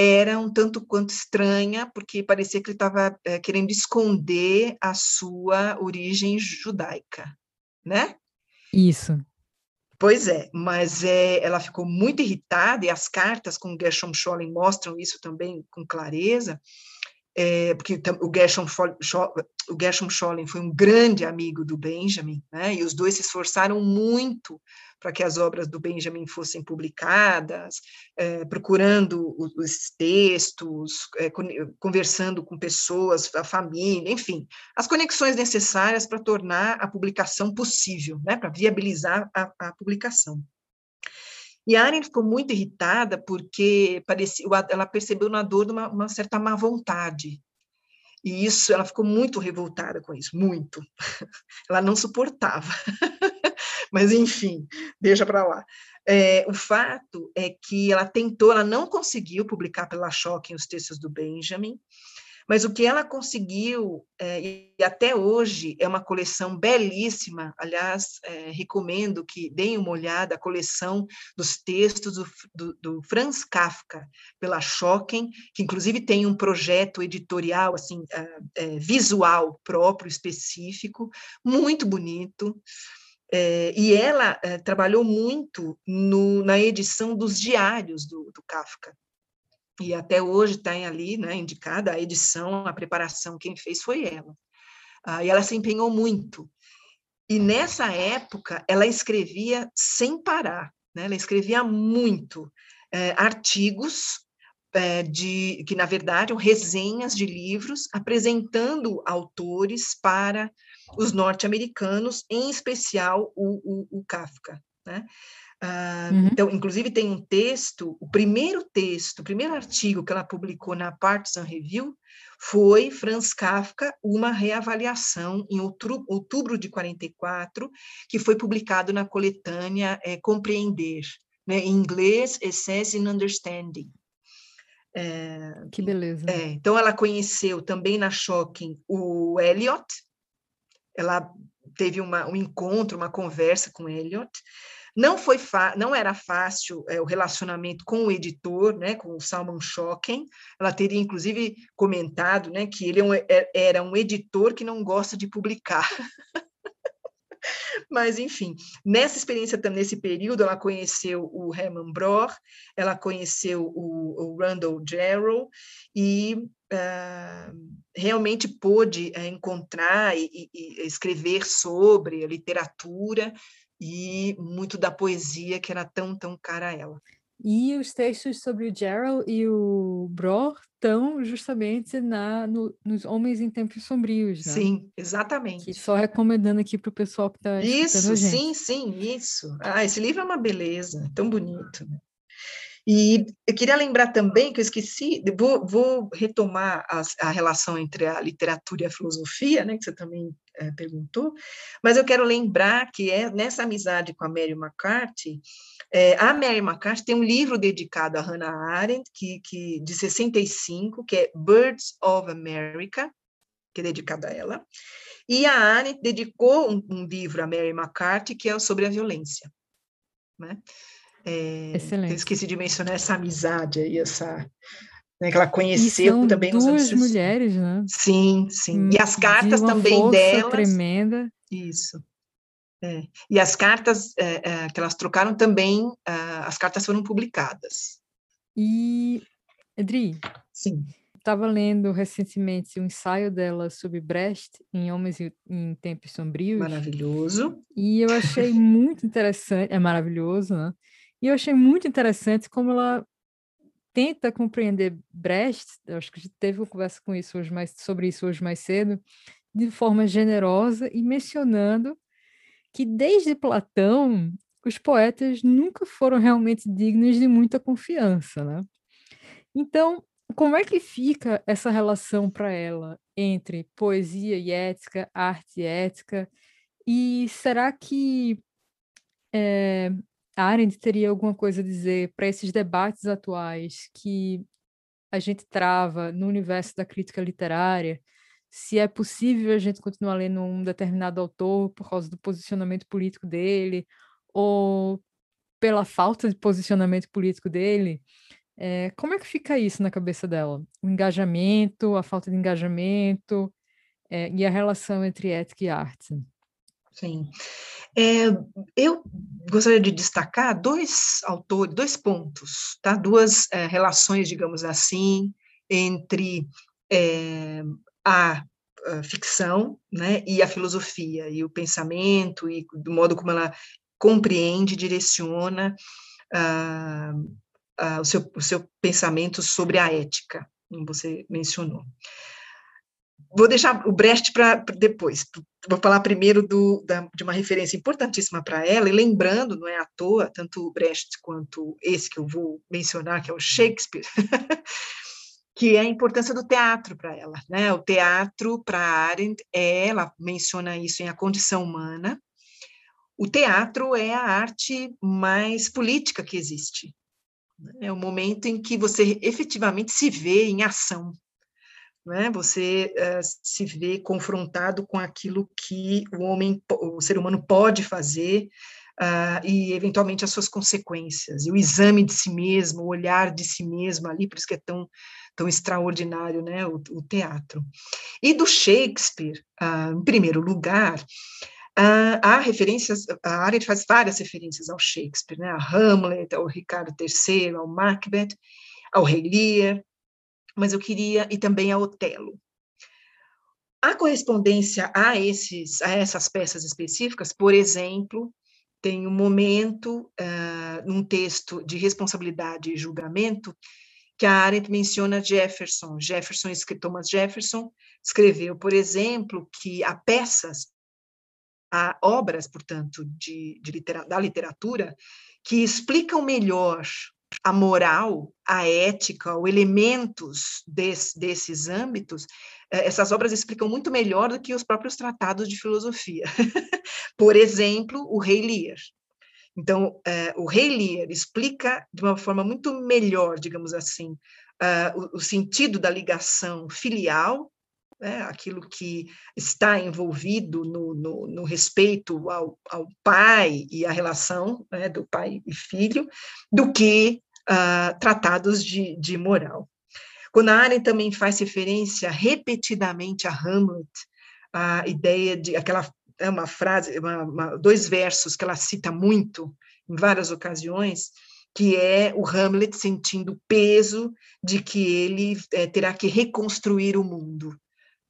era um tanto quanto estranha, porque parecia que ele estava é, querendo esconder a sua origem judaica. né? Isso. Pois é, mas é, ela ficou muito irritada, e as cartas com Gershom Scholem mostram isso também com clareza, é, porque o Gershom, o Gershom Scholem foi um grande amigo do Benjamin, né, e os dois se esforçaram muito para que as obras do Benjamin fossem publicadas, é, procurando os textos, é, conversando com pessoas, a família, enfim, as conexões necessárias para tornar a publicação possível, né, para viabilizar a, a publicação. E a Aren ficou muito irritada porque parecia, ela percebeu na dor uma, uma certa má vontade. E isso, ela ficou muito revoltada com isso, muito. *laughs* Ela não suportava. *laughs* Mas, enfim, deixa para lá. É, o fato é que ela tentou, ela não conseguiu publicar pela Shocking os textos do Benjamin, mas o que ela conseguiu, é, e até hoje, é uma coleção belíssima. Aliás, é, recomendo que deem uma olhada a coleção dos textos do, do, do Franz Kafka, pela Schocken, que inclusive tem um projeto editorial, assim, é, é visual próprio, específico, muito bonito. É, e ela é, trabalhou muito no, na edição dos diários do, do Kafka. E até hoje está ali, né, indicada a edição, a preparação, quem fez foi ela. Ah, e ela se empenhou muito. E nessa época, ela escrevia sem parar, né? ela escrevia muito é, artigos é, de que na verdade eram resenhas de livros apresentando autores para os norte-americanos, em especial o, o, o Kafka. Né? Ah, uhum. Então, inclusive, tem um texto, o primeiro texto, o primeiro artigo que ela publicou na Partisan Review foi Franz Kafka, uma reavaliação, em outubro, outubro de 44, que foi publicado na coletânea é, Compreender, né, em inglês, Essence in Understanding. É, que beleza. É, então, ela conheceu também na Shocking o Eliot, ela teve uma, um encontro, uma conversa com Eliot. Não foi não era fácil é, o relacionamento com o editor, né, com o Salman Shoken. Ela teria inclusive comentado, né, que ele é um, é, era um editor que não gosta de publicar. *laughs* Mas, enfim, nessa experiência, nesse período, ela conheceu o Herman Broch, ela conheceu o, o Randall Jarrell e uh, realmente pôde uh, encontrar e, e, escrever sobre a literatura e muito da poesia que era tão, tão cara a ela. E os textos sobre o Gerald e o Bro estão justamente na, no, nos Homens em Tempos Sombrios, né? Sim, exatamente. Que só recomendando aqui para o pessoal que está Isso, sim, sim, isso. Ah, esse livro é uma beleza, tão bonito. Né? E eu queria lembrar também que eu esqueci, vou, vou retomar a, a, relação entre a literatura e a filosofia, né, que você também é, perguntou, mas eu quero lembrar que é nessa amizade com a Mary McCarthy, é, a Mary McCarthy tem um livro dedicado a Hannah Arendt, que, que, de 65, que é Birds of America, que é dedicado a ela, e a Arendt dedicou um, um livro a Mary McCarthy, que é sobre a violência. Né? É, Excelente. Eu esqueci de mencionar essa amizade aí, essa né, que ela conheceu também duas nos anos mulheres, né? Sim, sim. E as cartas de também delas. tremenda. Isso. É. E as cartas é, é, que elas trocaram também, ah, as cartas foram publicadas. E, Edri, sim. Estava lendo recentemente um ensaio dela sobre Brecht em Homens em Tempos Sombrios. Maravilhoso. E eu achei muito interessante, é maravilhoso, né? E eu achei muito interessante como ela tenta compreender Brecht, acho que teve uma conversa com isso hoje mais, sobre isso hoje mais cedo, de forma generosa e mencionando que desde Platão os poetas nunca foram realmente dignos de muita confiança, né? Então, como é que fica essa relação para ela entre poesia e ética, arte e ética? E será que é, Arendt teria alguma coisa a dizer para esses debates atuais que a gente trava no universo da crítica literária, se é possível a gente continuar lendo um determinado autor por causa do posicionamento político dele, ou pela falta de posicionamento político dele. É, como é que fica isso na cabeça dela? O engajamento, a falta de engajamento é, e a relação entre ética e arte? Sim. É, eu gostaria de destacar dois autores, dois pontos, tá? duas é, relações, digamos assim, entre é, a, a, ficção né, e a filosofia, e o pensamento, e do modo como ela compreende, direciona uh, uh, o, seu, o seu pensamento sobre a ética, como você mencionou. Vou deixar o Brecht para depois. Vou falar primeiro do, da, de uma referência importantíssima para ela, e lembrando, não é à toa, tanto o Brecht quanto esse que eu vou mencionar, que é o Shakespeare, *laughs* que é a importância do teatro para ela. Né? O teatro, para Arendt, é, ela menciona isso em A Condição Humana, o teatro é a arte mais política que existe. É o momento em que você efetivamente se vê em ação, né? Você uh, se vê confrontado com aquilo que o homem, o ser humano pode fazer uh, e eventualmente as suas consequências. E o exame de si mesmo, o olhar de si mesmo ali, por isso que é tão tão extraordinário, né? O, o teatro. E do Shakespeare, uh, em primeiro lugar, Uh, há referências, a área faz várias referências ao Shakespeare, né? a Hamlet, ao Ricardo III, ao Macbeth, ao Rei Lear, mas eu queria, e também a Otelo. A correspondência a, esses, a essas peças específicas, por exemplo, tem um momento, uh, num texto de responsabilidade e julgamento, que a Arendt menciona Jefferson. Jefferson, Thomas Jefferson, escreveu, por exemplo, que há peças, há obras, portanto, de, de litera, da literatura que explicam melhor a moral, a ética, os elementos des, desses âmbitos, eh, essas obras explicam muito melhor do que os próprios tratados de filosofia. *laughs* Por exemplo, o Rei Lear. Então, eh, o Rei Lear explica de uma forma muito melhor, digamos assim, uh, o, o, sentido da ligação filial, né, aquilo que está envolvido no, no, no respeito ao, ao, pai e a relação né, do pai e filho, do que uh, tratados de, de moral. Arendt também faz referência repetidamente a Hamlet, a ideia de aquela é uma frase, uma, uma, dois versos que ela cita muito em várias ocasiões, que é o Hamlet sentindo o peso de que ele é, terá que reconstruir o mundo.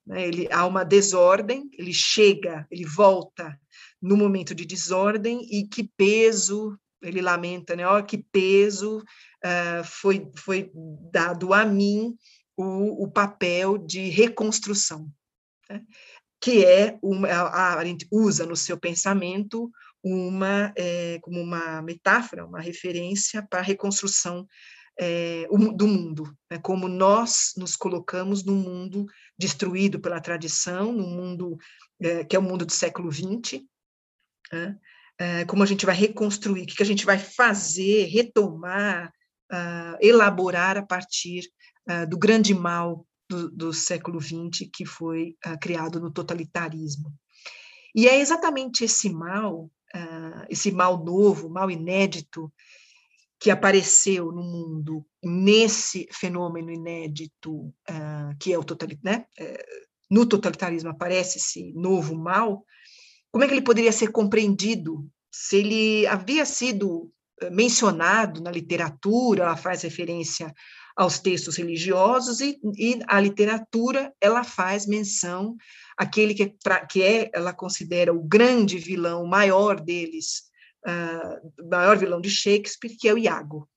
Né? Ele há uma desordem, ele chega, ele volta no momento de desordem e que peso ele lamenta, né? Olha que peso uh, foi, foi dado a mim o, o papel de reconstrução, né? que é uma, a, gente usa no seu pensamento uma é, como uma metáfora, uma referência para a reconstrução é, do mundo, né? como nós nos colocamos num mundo destruído pela tradição, num mundo é, que é o mundo do século XX? Eh, como a gente vai reconstruir, o que a gente vai fazer, retomar, uh, elaborar a partir uh, do grande mal do, do século XX, que foi uh, criado no totalitarismo. E é exatamente esse mal, esse mal novo, mal inédito, que apareceu no mundo nesse fenômeno inédito que é o totalitarismo, né? Eh, no totalitarismo aparece esse novo mal, como é que ele poderia ser compreendido? Se ele havia sido eh, mencionado na literatura, ela faz referência aos textos religiosos e, e a literatura ela faz menção àquele que, pra, que é, ela considera o grande vilão, o maior deles, uh, maior vilão de Shakespeare, que é o Iago.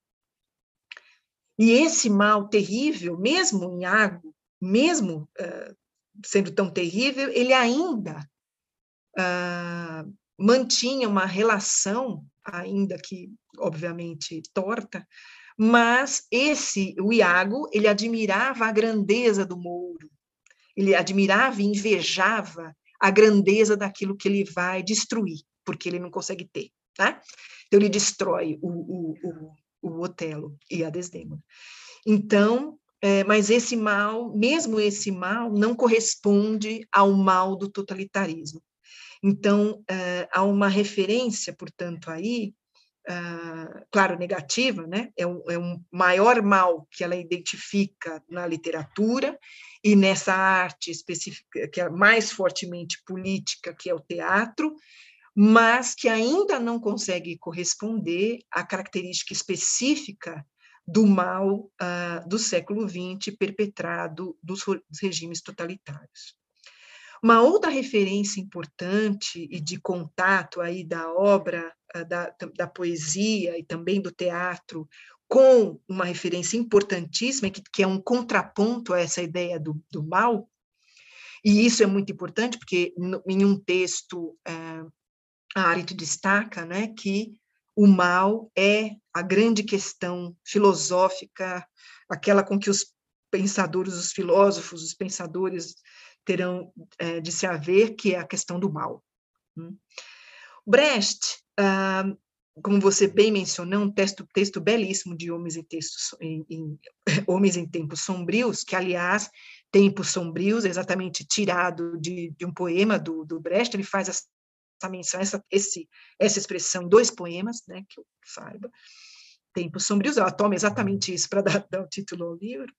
E esse mal terrível, mesmo em Iago, mesmo uh, sendo tão terrível, ele ainda uh, mantinha uma relação, ainda que obviamente torta, mas esse, o Iago, ele admirava a grandeza do Mouro, ele admirava e invejava a grandeza daquilo que ele vai destruir, porque ele não consegue ter, tá? Então, ele destrói o, o, o, o Otelo e a Desdêmona. Então, é, mas esse mal, mesmo esse mal, não corresponde ao mal do totalitarismo. Então, uh, há uma referência, portanto, aí, uh, claro, negativa, né? É um, é um maior mal que ela identifica na literatura e nessa arte específica, que é mais fortemente política, que é o teatro, mas que ainda não consegue corresponder à característica específica do mal uh, do século XX perpetrado dos, regimes totalitários. Uma outra referência importante e de contato aí da obra, ah, da, da poesia e também do teatro com uma referência importantíssima, que, que é um contraponto a essa ideia do, do mal, e isso é muito importante, porque em um texto, é, a Arendt destaca né, que o mal é a grande questão filosófica, aquela com que os pensadores, os filósofos, os pensadores terão é, de se haver, que é a questão do mal. Hum. Brecht, ah, como você bem mencionou, um texto, texto belíssimo de Homens em, textos, em, em, *laughs* Homens em Tempos Sombrios, que, aliás, Tempos Sombrios, exatamente tirado de, de um poema do, do Brecht, ele faz essa menção, essa, esse, essa expressão dois poemas, né, que eu saiba, Tempos Sombrios, ela toma exatamente isso para *laughs* dar, dar o título ao livro,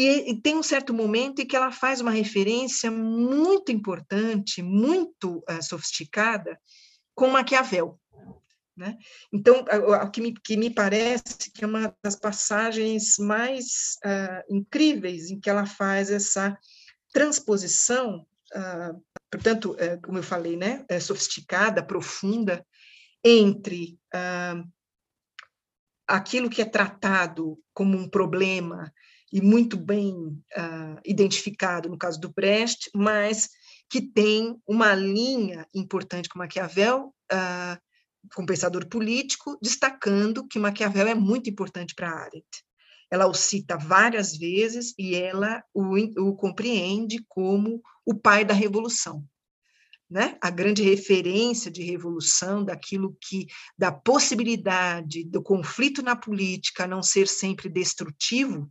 e, e, tem um certo momento em que ela faz uma referência muito importante, muito uh, sofisticada, com Maquiavel. Né? Então, o que me, que me parece que é uma das passagens mais uh, incríveis em que ela faz essa transposição, uh, portanto, uh, como eu falei, né, é sofisticada, profunda, entre aquilo que é tratado como um problema e muito bem uh, identificado no caso do Brecht, mas que tem uma linha importante com Maquiavel, uh, com pensador político, destacando que Maquiavel é muito importante para Arendt. Ela o cita várias vezes e ela o, o compreende como o pai da revolução. Né? A grande referência de revolução, daquilo que, da possibilidade do conflito na política não ser sempre destrutivo,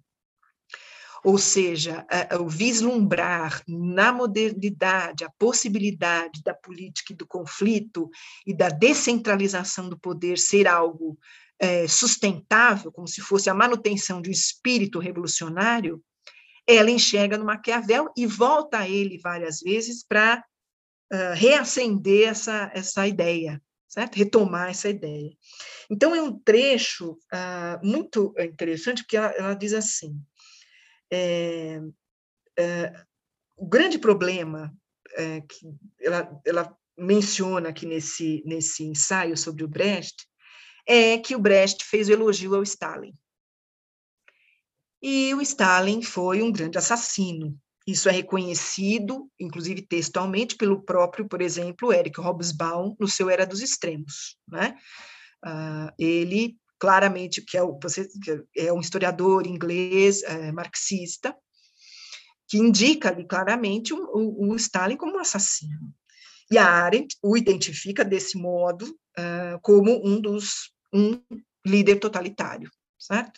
ou seja, o vislumbrar na modernidade a possibilidade da política e do conflito e da descentralização do poder ser algo é, sustentável, como se fosse a manutenção de um espírito revolucionário, ela enxerga no Maquiavel e volta a ele várias vezes para uh, reacender essa, essa ideia, certo? retomar essa ideia. Então, é um trecho uh, muito interessante, porque ela, ela diz assim: é, é, o grande problema é, que ela, ela menciona aqui nesse, nesse ensaio sobre o Brecht é que o Brecht fez o elogio ao Stalin. E o Stalin foi um grande assassino. Isso é reconhecido, inclusive textualmente, pelo próprio, por exemplo, Eric Hobsbawm, no seu Era dos Extremos. Né? Uh, ele claramente, que é, o, é um historiador inglês é, marxista, que indica ali claramente o, o, o, Stalin como assassino. E a Arendt o identifica desse modo uh, como um dos um líder totalitário, certo?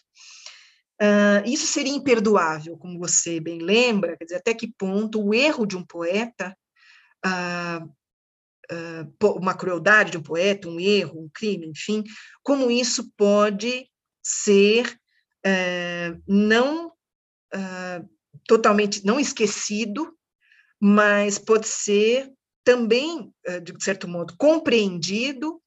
Uh, isso seria imperdoável, como você bem lembra, quer dizer, até que ponto o erro de um poeta uh, uma crueldade de um poeta, um erro, um crime, enfim, como isso pode ser uh, não uh, totalmente não esquecido, mas pode ser também, uh, de certo modo, compreendido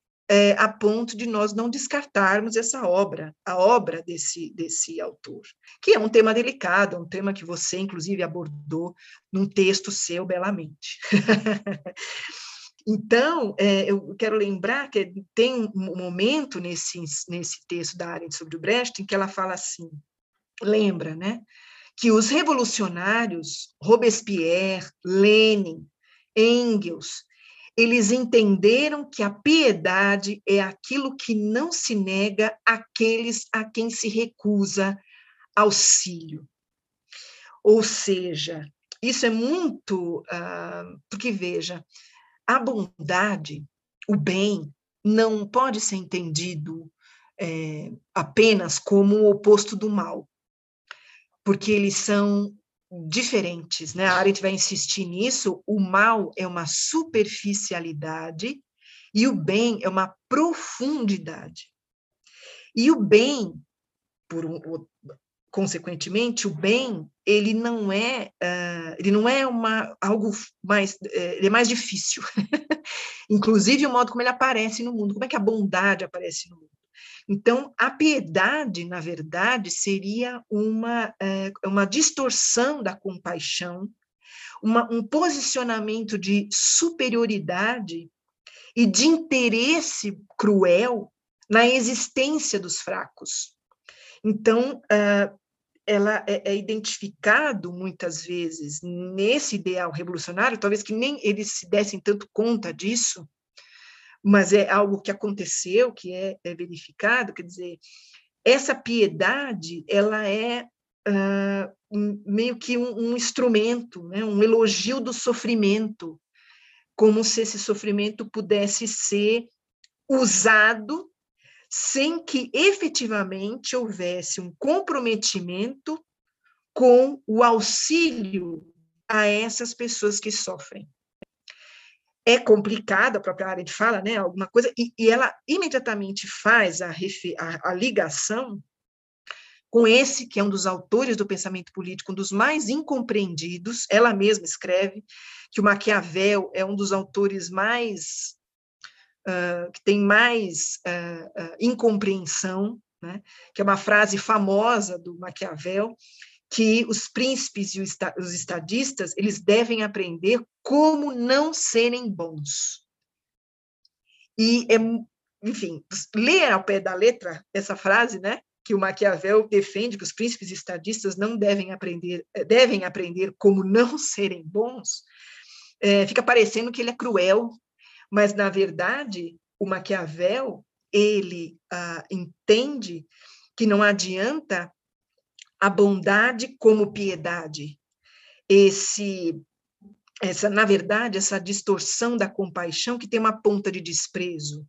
a ponto de nós não descartarmos essa obra, a obra desse, desse autor, que é um tema delicado, é um tema que você, inclusive, abordou num texto seu belamente. *laughs* Então, é, eu quero lembrar que tem um momento nesse, nesse texto da Arendt sobre o Brecht em que ela fala assim, lembra, né, que os revolucionários, Robespierre, Lenin, Engels, eles entenderam que a piedade é aquilo que não se nega àqueles a quem se recusa auxílio. Ou seja, isso é muito. Uh, porque, veja, a bondade, o bem, não pode ser entendido é, apenas como o oposto do mal, porque eles são diferentes, né? A Arendt vai insistir nisso. O mal é uma superficialidade E o bem é uma profundidade. E o bem, por um, consequentemente, o bem ele não é uh, ele não é uma algo mais eh, ele é mais difícil. *laughs* Inclusive o modo como ele aparece no mundo, como é que a bondade aparece no mundo. Então, a piedade, na verdade, seria uma, é, uma distorção da compaixão, uma, um posicionamento de superioridade e de interesse cruel na existência dos fracos. Então, uh, ela é, é, identificado muitas vezes nesse ideal revolucionário, talvez que nem eles se dessem tanto conta disso, mas é algo que aconteceu, que é, é verificado, quer dizer, essa piedade, ela é uh, meio que um, um instrumento, né, um elogio do sofrimento, como se esse sofrimento pudesse ser usado sem que efetivamente houvesse um comprometimento com o auxílio a essas pessoas que sofrem. É complicado, a própria área de fala, né, alguma coisa, e, e ela imediatamente faz a, a, a, ligação com esse, que é um dos autores do pensamento político, um dos mais incompreendidos, ela mesma escreve que o Maquiavel é um dos autores mais, uh, que tem mais uh, incompreensão, né, que é uma frase famosa do Maquiavel, que os príncipes e os estadistas eles devem aprender como não serem bons. E, é, enfim, ler ao pé da letra essa frase, né, que o Maquiavel defende que os príncipes e estadistas não devem aprender, devem aprender como não serem bons, é, fica parecendo que ele é cruel, mas na verdade o Maquiavel ele ah, entende que não adianta a bondade como piedade. Esse essa, na verdade, essa distorção da compaixão que tem uma ponta de desprezo,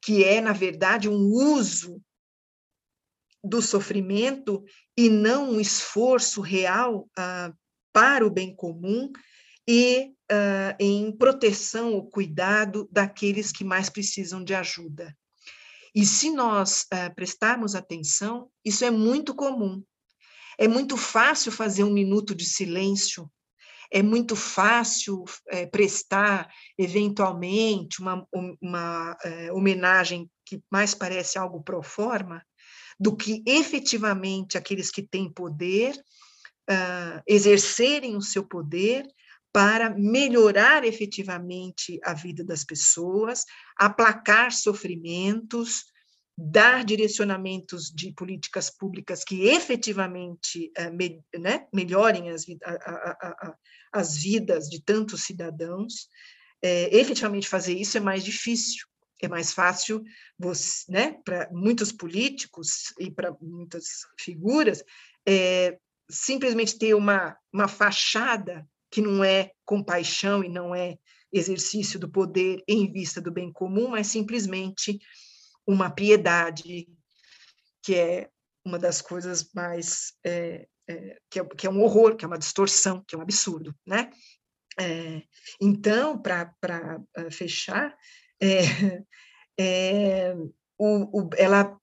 que é, na verdade, um uso do sofrimento e não um esforço real ah, para o bem comum e ah, em proteção ou cuidado daqueles que mais precisam de ajuda. E se nós ah, prestarmos atenção, isso é muito comum. É muito fácil fazer um minuto de silêncio, é muito fácil é, prestar, eventualmente, uma, uma é, homenagem que mais parece algo pro forma, do que efetivamente aqueles que têm poder uh, exercerem o seu poder para melhorar efetivamente a vida das pessoas, aplacar sofrimentos, dar direcionamentos de políticas públicas que efetivamente me, né, melhorem as, a, a, a, as, vidas de tantos cidadãos. É, efetivamente fazer isso é mais difícil, é mais fácil né, para muitos políticos e para muitas figuras é, simplesmente ter uma, uma fachada que não é compaixão e não é exercício do poder em vista do bem comum, mas simplesmente uma piedade, que é uma das coisas mais. É, é, que, é, que, é, um horror, que é uma distorção, que é um absurdo, né? É, então, para fechar, é, *laughs* é, o, o, ela,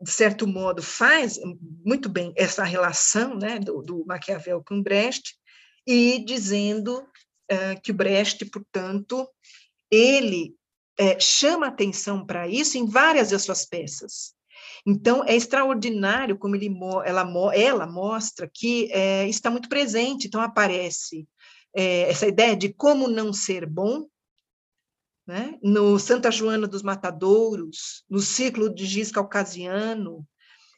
de certo modo, faz muito bem essa relação né, do, do Maquiavel com Brecht, e dizendo uh, que o Brecht, portanto, ele é, chama atenção para isso em várias das suas peças. Então, é extraordinário como ele, ela, ela mostra que é, está muito presente. Então, aparece é, essa ideia de como não ser bom, né? no Santa Joana dos Matadouros, no ciclo de Giz Caucasiano,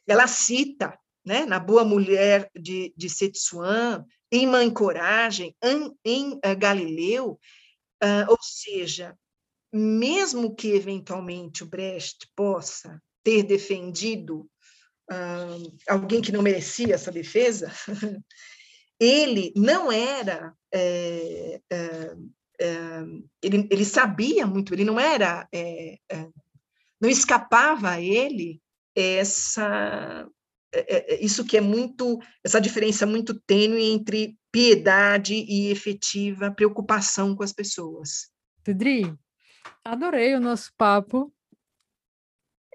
ela cita, né, na Boa Mulher de, de Setsuan, em Mãe Coragem, em, Galileu, uh, ou seja, mesmo que eventualmente o Brecht possa ter defendido uh, alguém que não merecia essa defesa, *laughs* ele não era. É, é, é, ele, ele sabia muito, ele não era. É, é, não escapava a ele essa. É, isso que é muito. essa diferença muito tênue entre piedade e efetiva preocupação com as pessoas. Pedrinho, Adorei o nosso papo.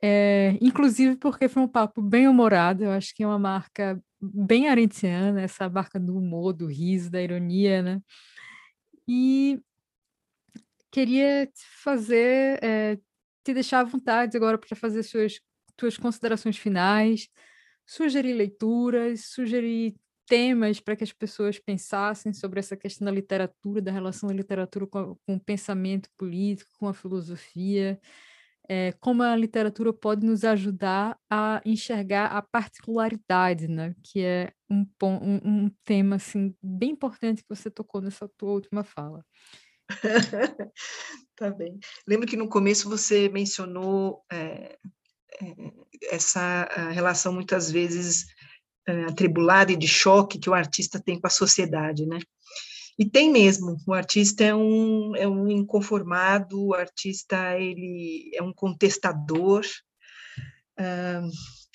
É, inclusive porque foi um papo bem humorado, eu acho que é uma marca bem arendtiana, essa marca do humor, do riso, da ironia, né? E queria te fazer, é, te deixar à vontade agora para fazer suas tuas considerações finais, sugerir leituras, sugerir temas para que as pessoas pensassem sobre essa questão da literatura, da relação da literatura com, com o pensamento político, com a filosofia, é, como a literatura pode nos ajudar a enxergar a particularidade, né? Que é um, um, um tema assim bem importante que você tocou nessa tua última fala. *laughs* tá bem. Lembro que no começo você mencionou é, essa relação muitas vezes é, atribulada e de choque que o artista tem com a sociedade, né? E tem mesmo, o artista é um, é um inconformado, o artista ele é um contestador, uh,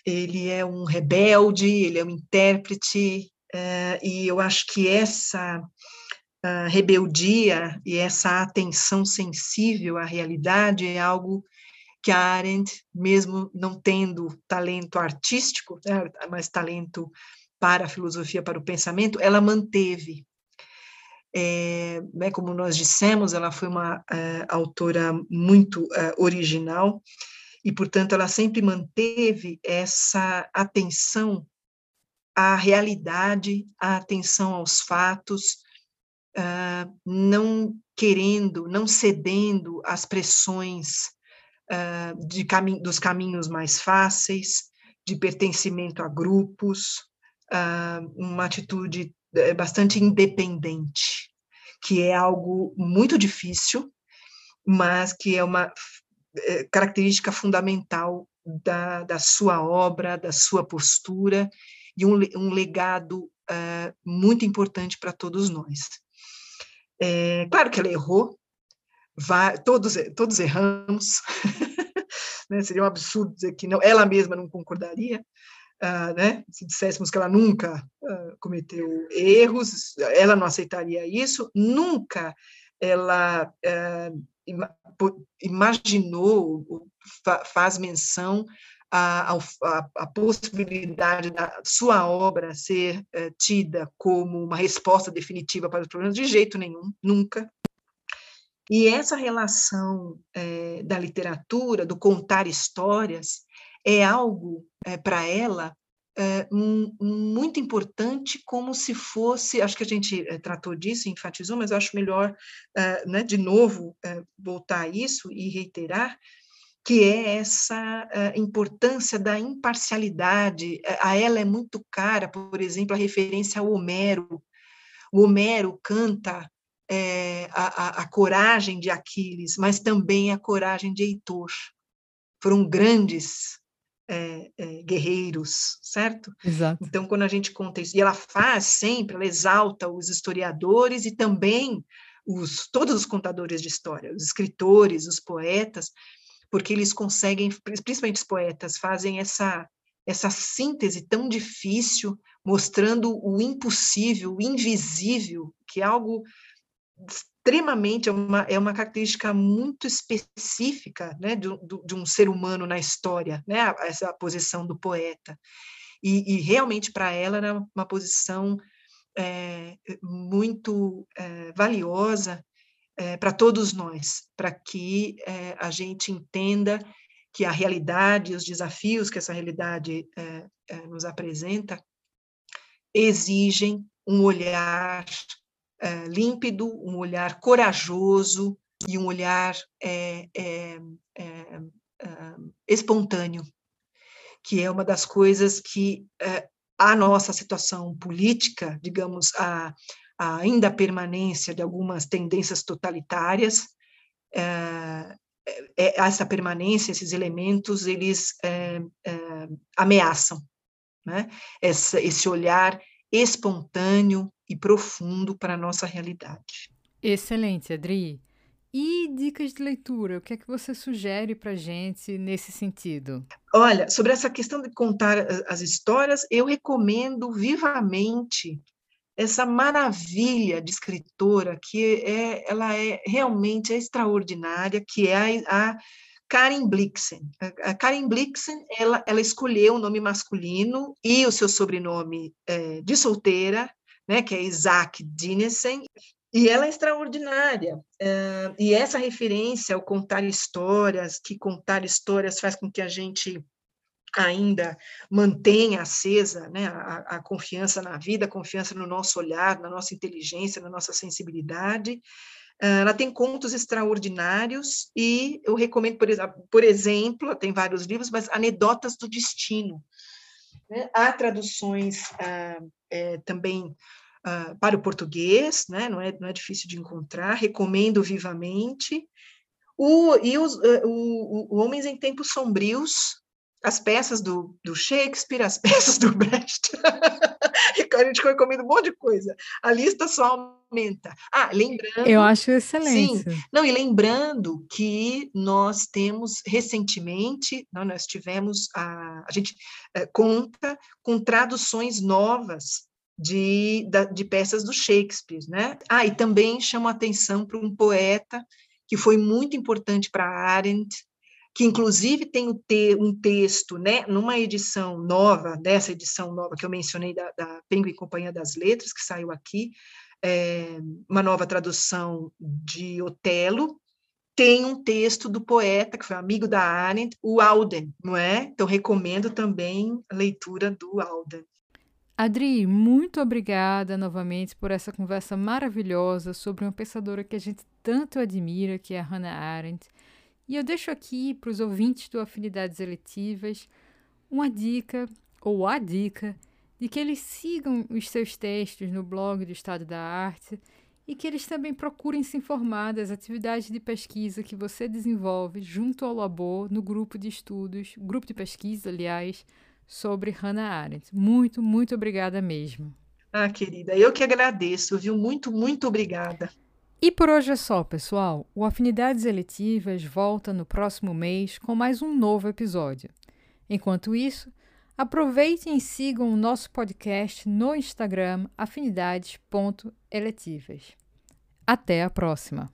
ele é um rebelde, ele é um intérprete, uh, e eu acho que essa uh, rebeldia e essa atenção sensível à realidade é algo que a Arendt, mesmo não tendo talento artístico, né, mas talento para a filosofia, para o pensamento, ela manteve. É, né, como nós dissemos, ela foi uma é, autora muito é, original e, portanto, ela sempre manteve essa atenção à realidade, atenção aos fatos, uh, não querendo, não cedendo às pressões uh, de dos caminhos mais fáceis, de pertencimento a grupos, uh, uma atitude eh, bastante independente, que é algo muito difícil, mas que é uma eh, característica fundamental da, da sua obra, da sua postura, e um, um legado uh, muito importante para todos nós. É, claro que ela errou, vai, todos, todos erramos, *laughs* né? seria um absurdo dizer que não, ela mesma não concordaria, uh, né? se disséssemos que ela nunca uh, cometeu erros, ela não aceitaria isso, nunca ela uh, imaginou, faz menção a, a, a, possibilidade da sua obra ser é, tida como uma resposta definitiva para os problemas, de jeito nenhum, nunca. E essa relação é, da literatura, do contar histórias, é algo, é, para ela, um, muito importante, como se fosse, acho que a gente tratou disso, enfatizou, mas acho melhor, né, de novo, voltar a isso e reiterar, que é essa importância da imparcialidade. A ela é muito cara, por exemplo, a referência ao Homero. O Homero canta é, a, a, coragem de Aquiles, mas também a coragem de Heitor. Foram grandes é, é, guerreiros, certo? Exato. Então, quando a gente conta isso, e ela faz sempre, ela exalta os historiadores e também os, todos os contadores de história, os escritores, os poetas, porque eles conseguem, principalmente os poetas, fazem essa essa síntese tão difícil, mostrando o impossível, o invisível, que é algo extremamente, é uma, é uma característica muito específica né, de, de um ser humano na história, né, essa posição do poeta. E, e realmente, para ela, era uma posição é, muito é, valiosa é, para todos nós, para que é, a gente entenda que a realidade, os desafios que essa realidade é, nos apresenta, exigem um olhar límpido, um olhar corajoso e um olhar espontâneo, que é uma das coisas que a nossa situação política, digamos, a, ainda a permanência de algumas tendências totalitárias, é, é, essa permanência, esses elementos, eles é, ameaçam né? Esse olhar espontâneo e profundo para a nossa realidade. Excelente, Adri. E dicas de leitura, o que é que você sugere para a gente nesse sentido? Olha, sobre essa questão de contar as histórias, eu recomendo vivamente essa maravilha de escritora que é, ela é realmente extraordinária, que é a, a Karen Blixen. A Karen Blixen, ela, ela escolheu o nome masculino e o seu sobrenome é, de solteira, né, que é Isaac Dinesen, e ela é extraordinária. Uh, e essa referência ao contar histórias, que contar histórias faz com que a gente ainda mantenha acesa né, a, a, confiança na vida, a confiança no nosso olhar, na nossa inteligência, na nossa sensibilidade. Uh, ela tem contos extraordinários e eu recomendo, por, por exemplo, tem vários livros, mas Anedotas do Destino. Né? Há traduções uh, é, também uh, para o português, né? não, é, não é difícil de encontrar, recomendo vivamente. O, e os, uh, o, o Homens em Tempos Sombrios, as peças do, do Shakespeare, as *laughs* peças do Brecht. *laughs* a gente recomenda um monte de coisa. A lista só aumenta. Ah, lembrando. Eu acho excelente. Sim. Não, e lembrando que nós temos recentemente, não, nós tivemos a, a gente é, conta com traduções novas de, de peças do Shakespeare, né? Ah, e também chamo a atenção para um poeta que foi muito importante para Arendt, que inclusive tem um texto, né, numa edição nova, dessa edição nova que eu mencionei da, da Penguin Companhia das Letras, que saiu aqui, é, uma nova tradução de Otelo, tem um texto do poeta, que foi amigo da Arendt, o Alden, não é? Então, recomendo também a leitura do Alden. Adri, muito obrigada novamente por essa conversa maravilhosa sobre uma pensadora que a gente tanto admira, que é a Hannah Arendt. E eu deixo aqui para os ouvintes do Afinidades Eletivas uma dica, ou a dica, de que eles sigam os seus textos no blog do Estado da Arte e que eles também procurem se informar das atividades de pesquisa que você desenvolve junto ao Labor no grupo de estudos, grupo de pesquisa, aliás, sobre Hannah Arendt. Muito, muito obrigada mesmo. Ah, querida, eu que agradeço, viu? Muito, muito obrigada. E por hoje é só, pessoal. O Afinidades Eletivas volta no próximo mês com mais um novo episódio. Enquanto isso, aproveitem e sigam o nosso podcast no Instagram afinidades.eletivas. Até a próxima!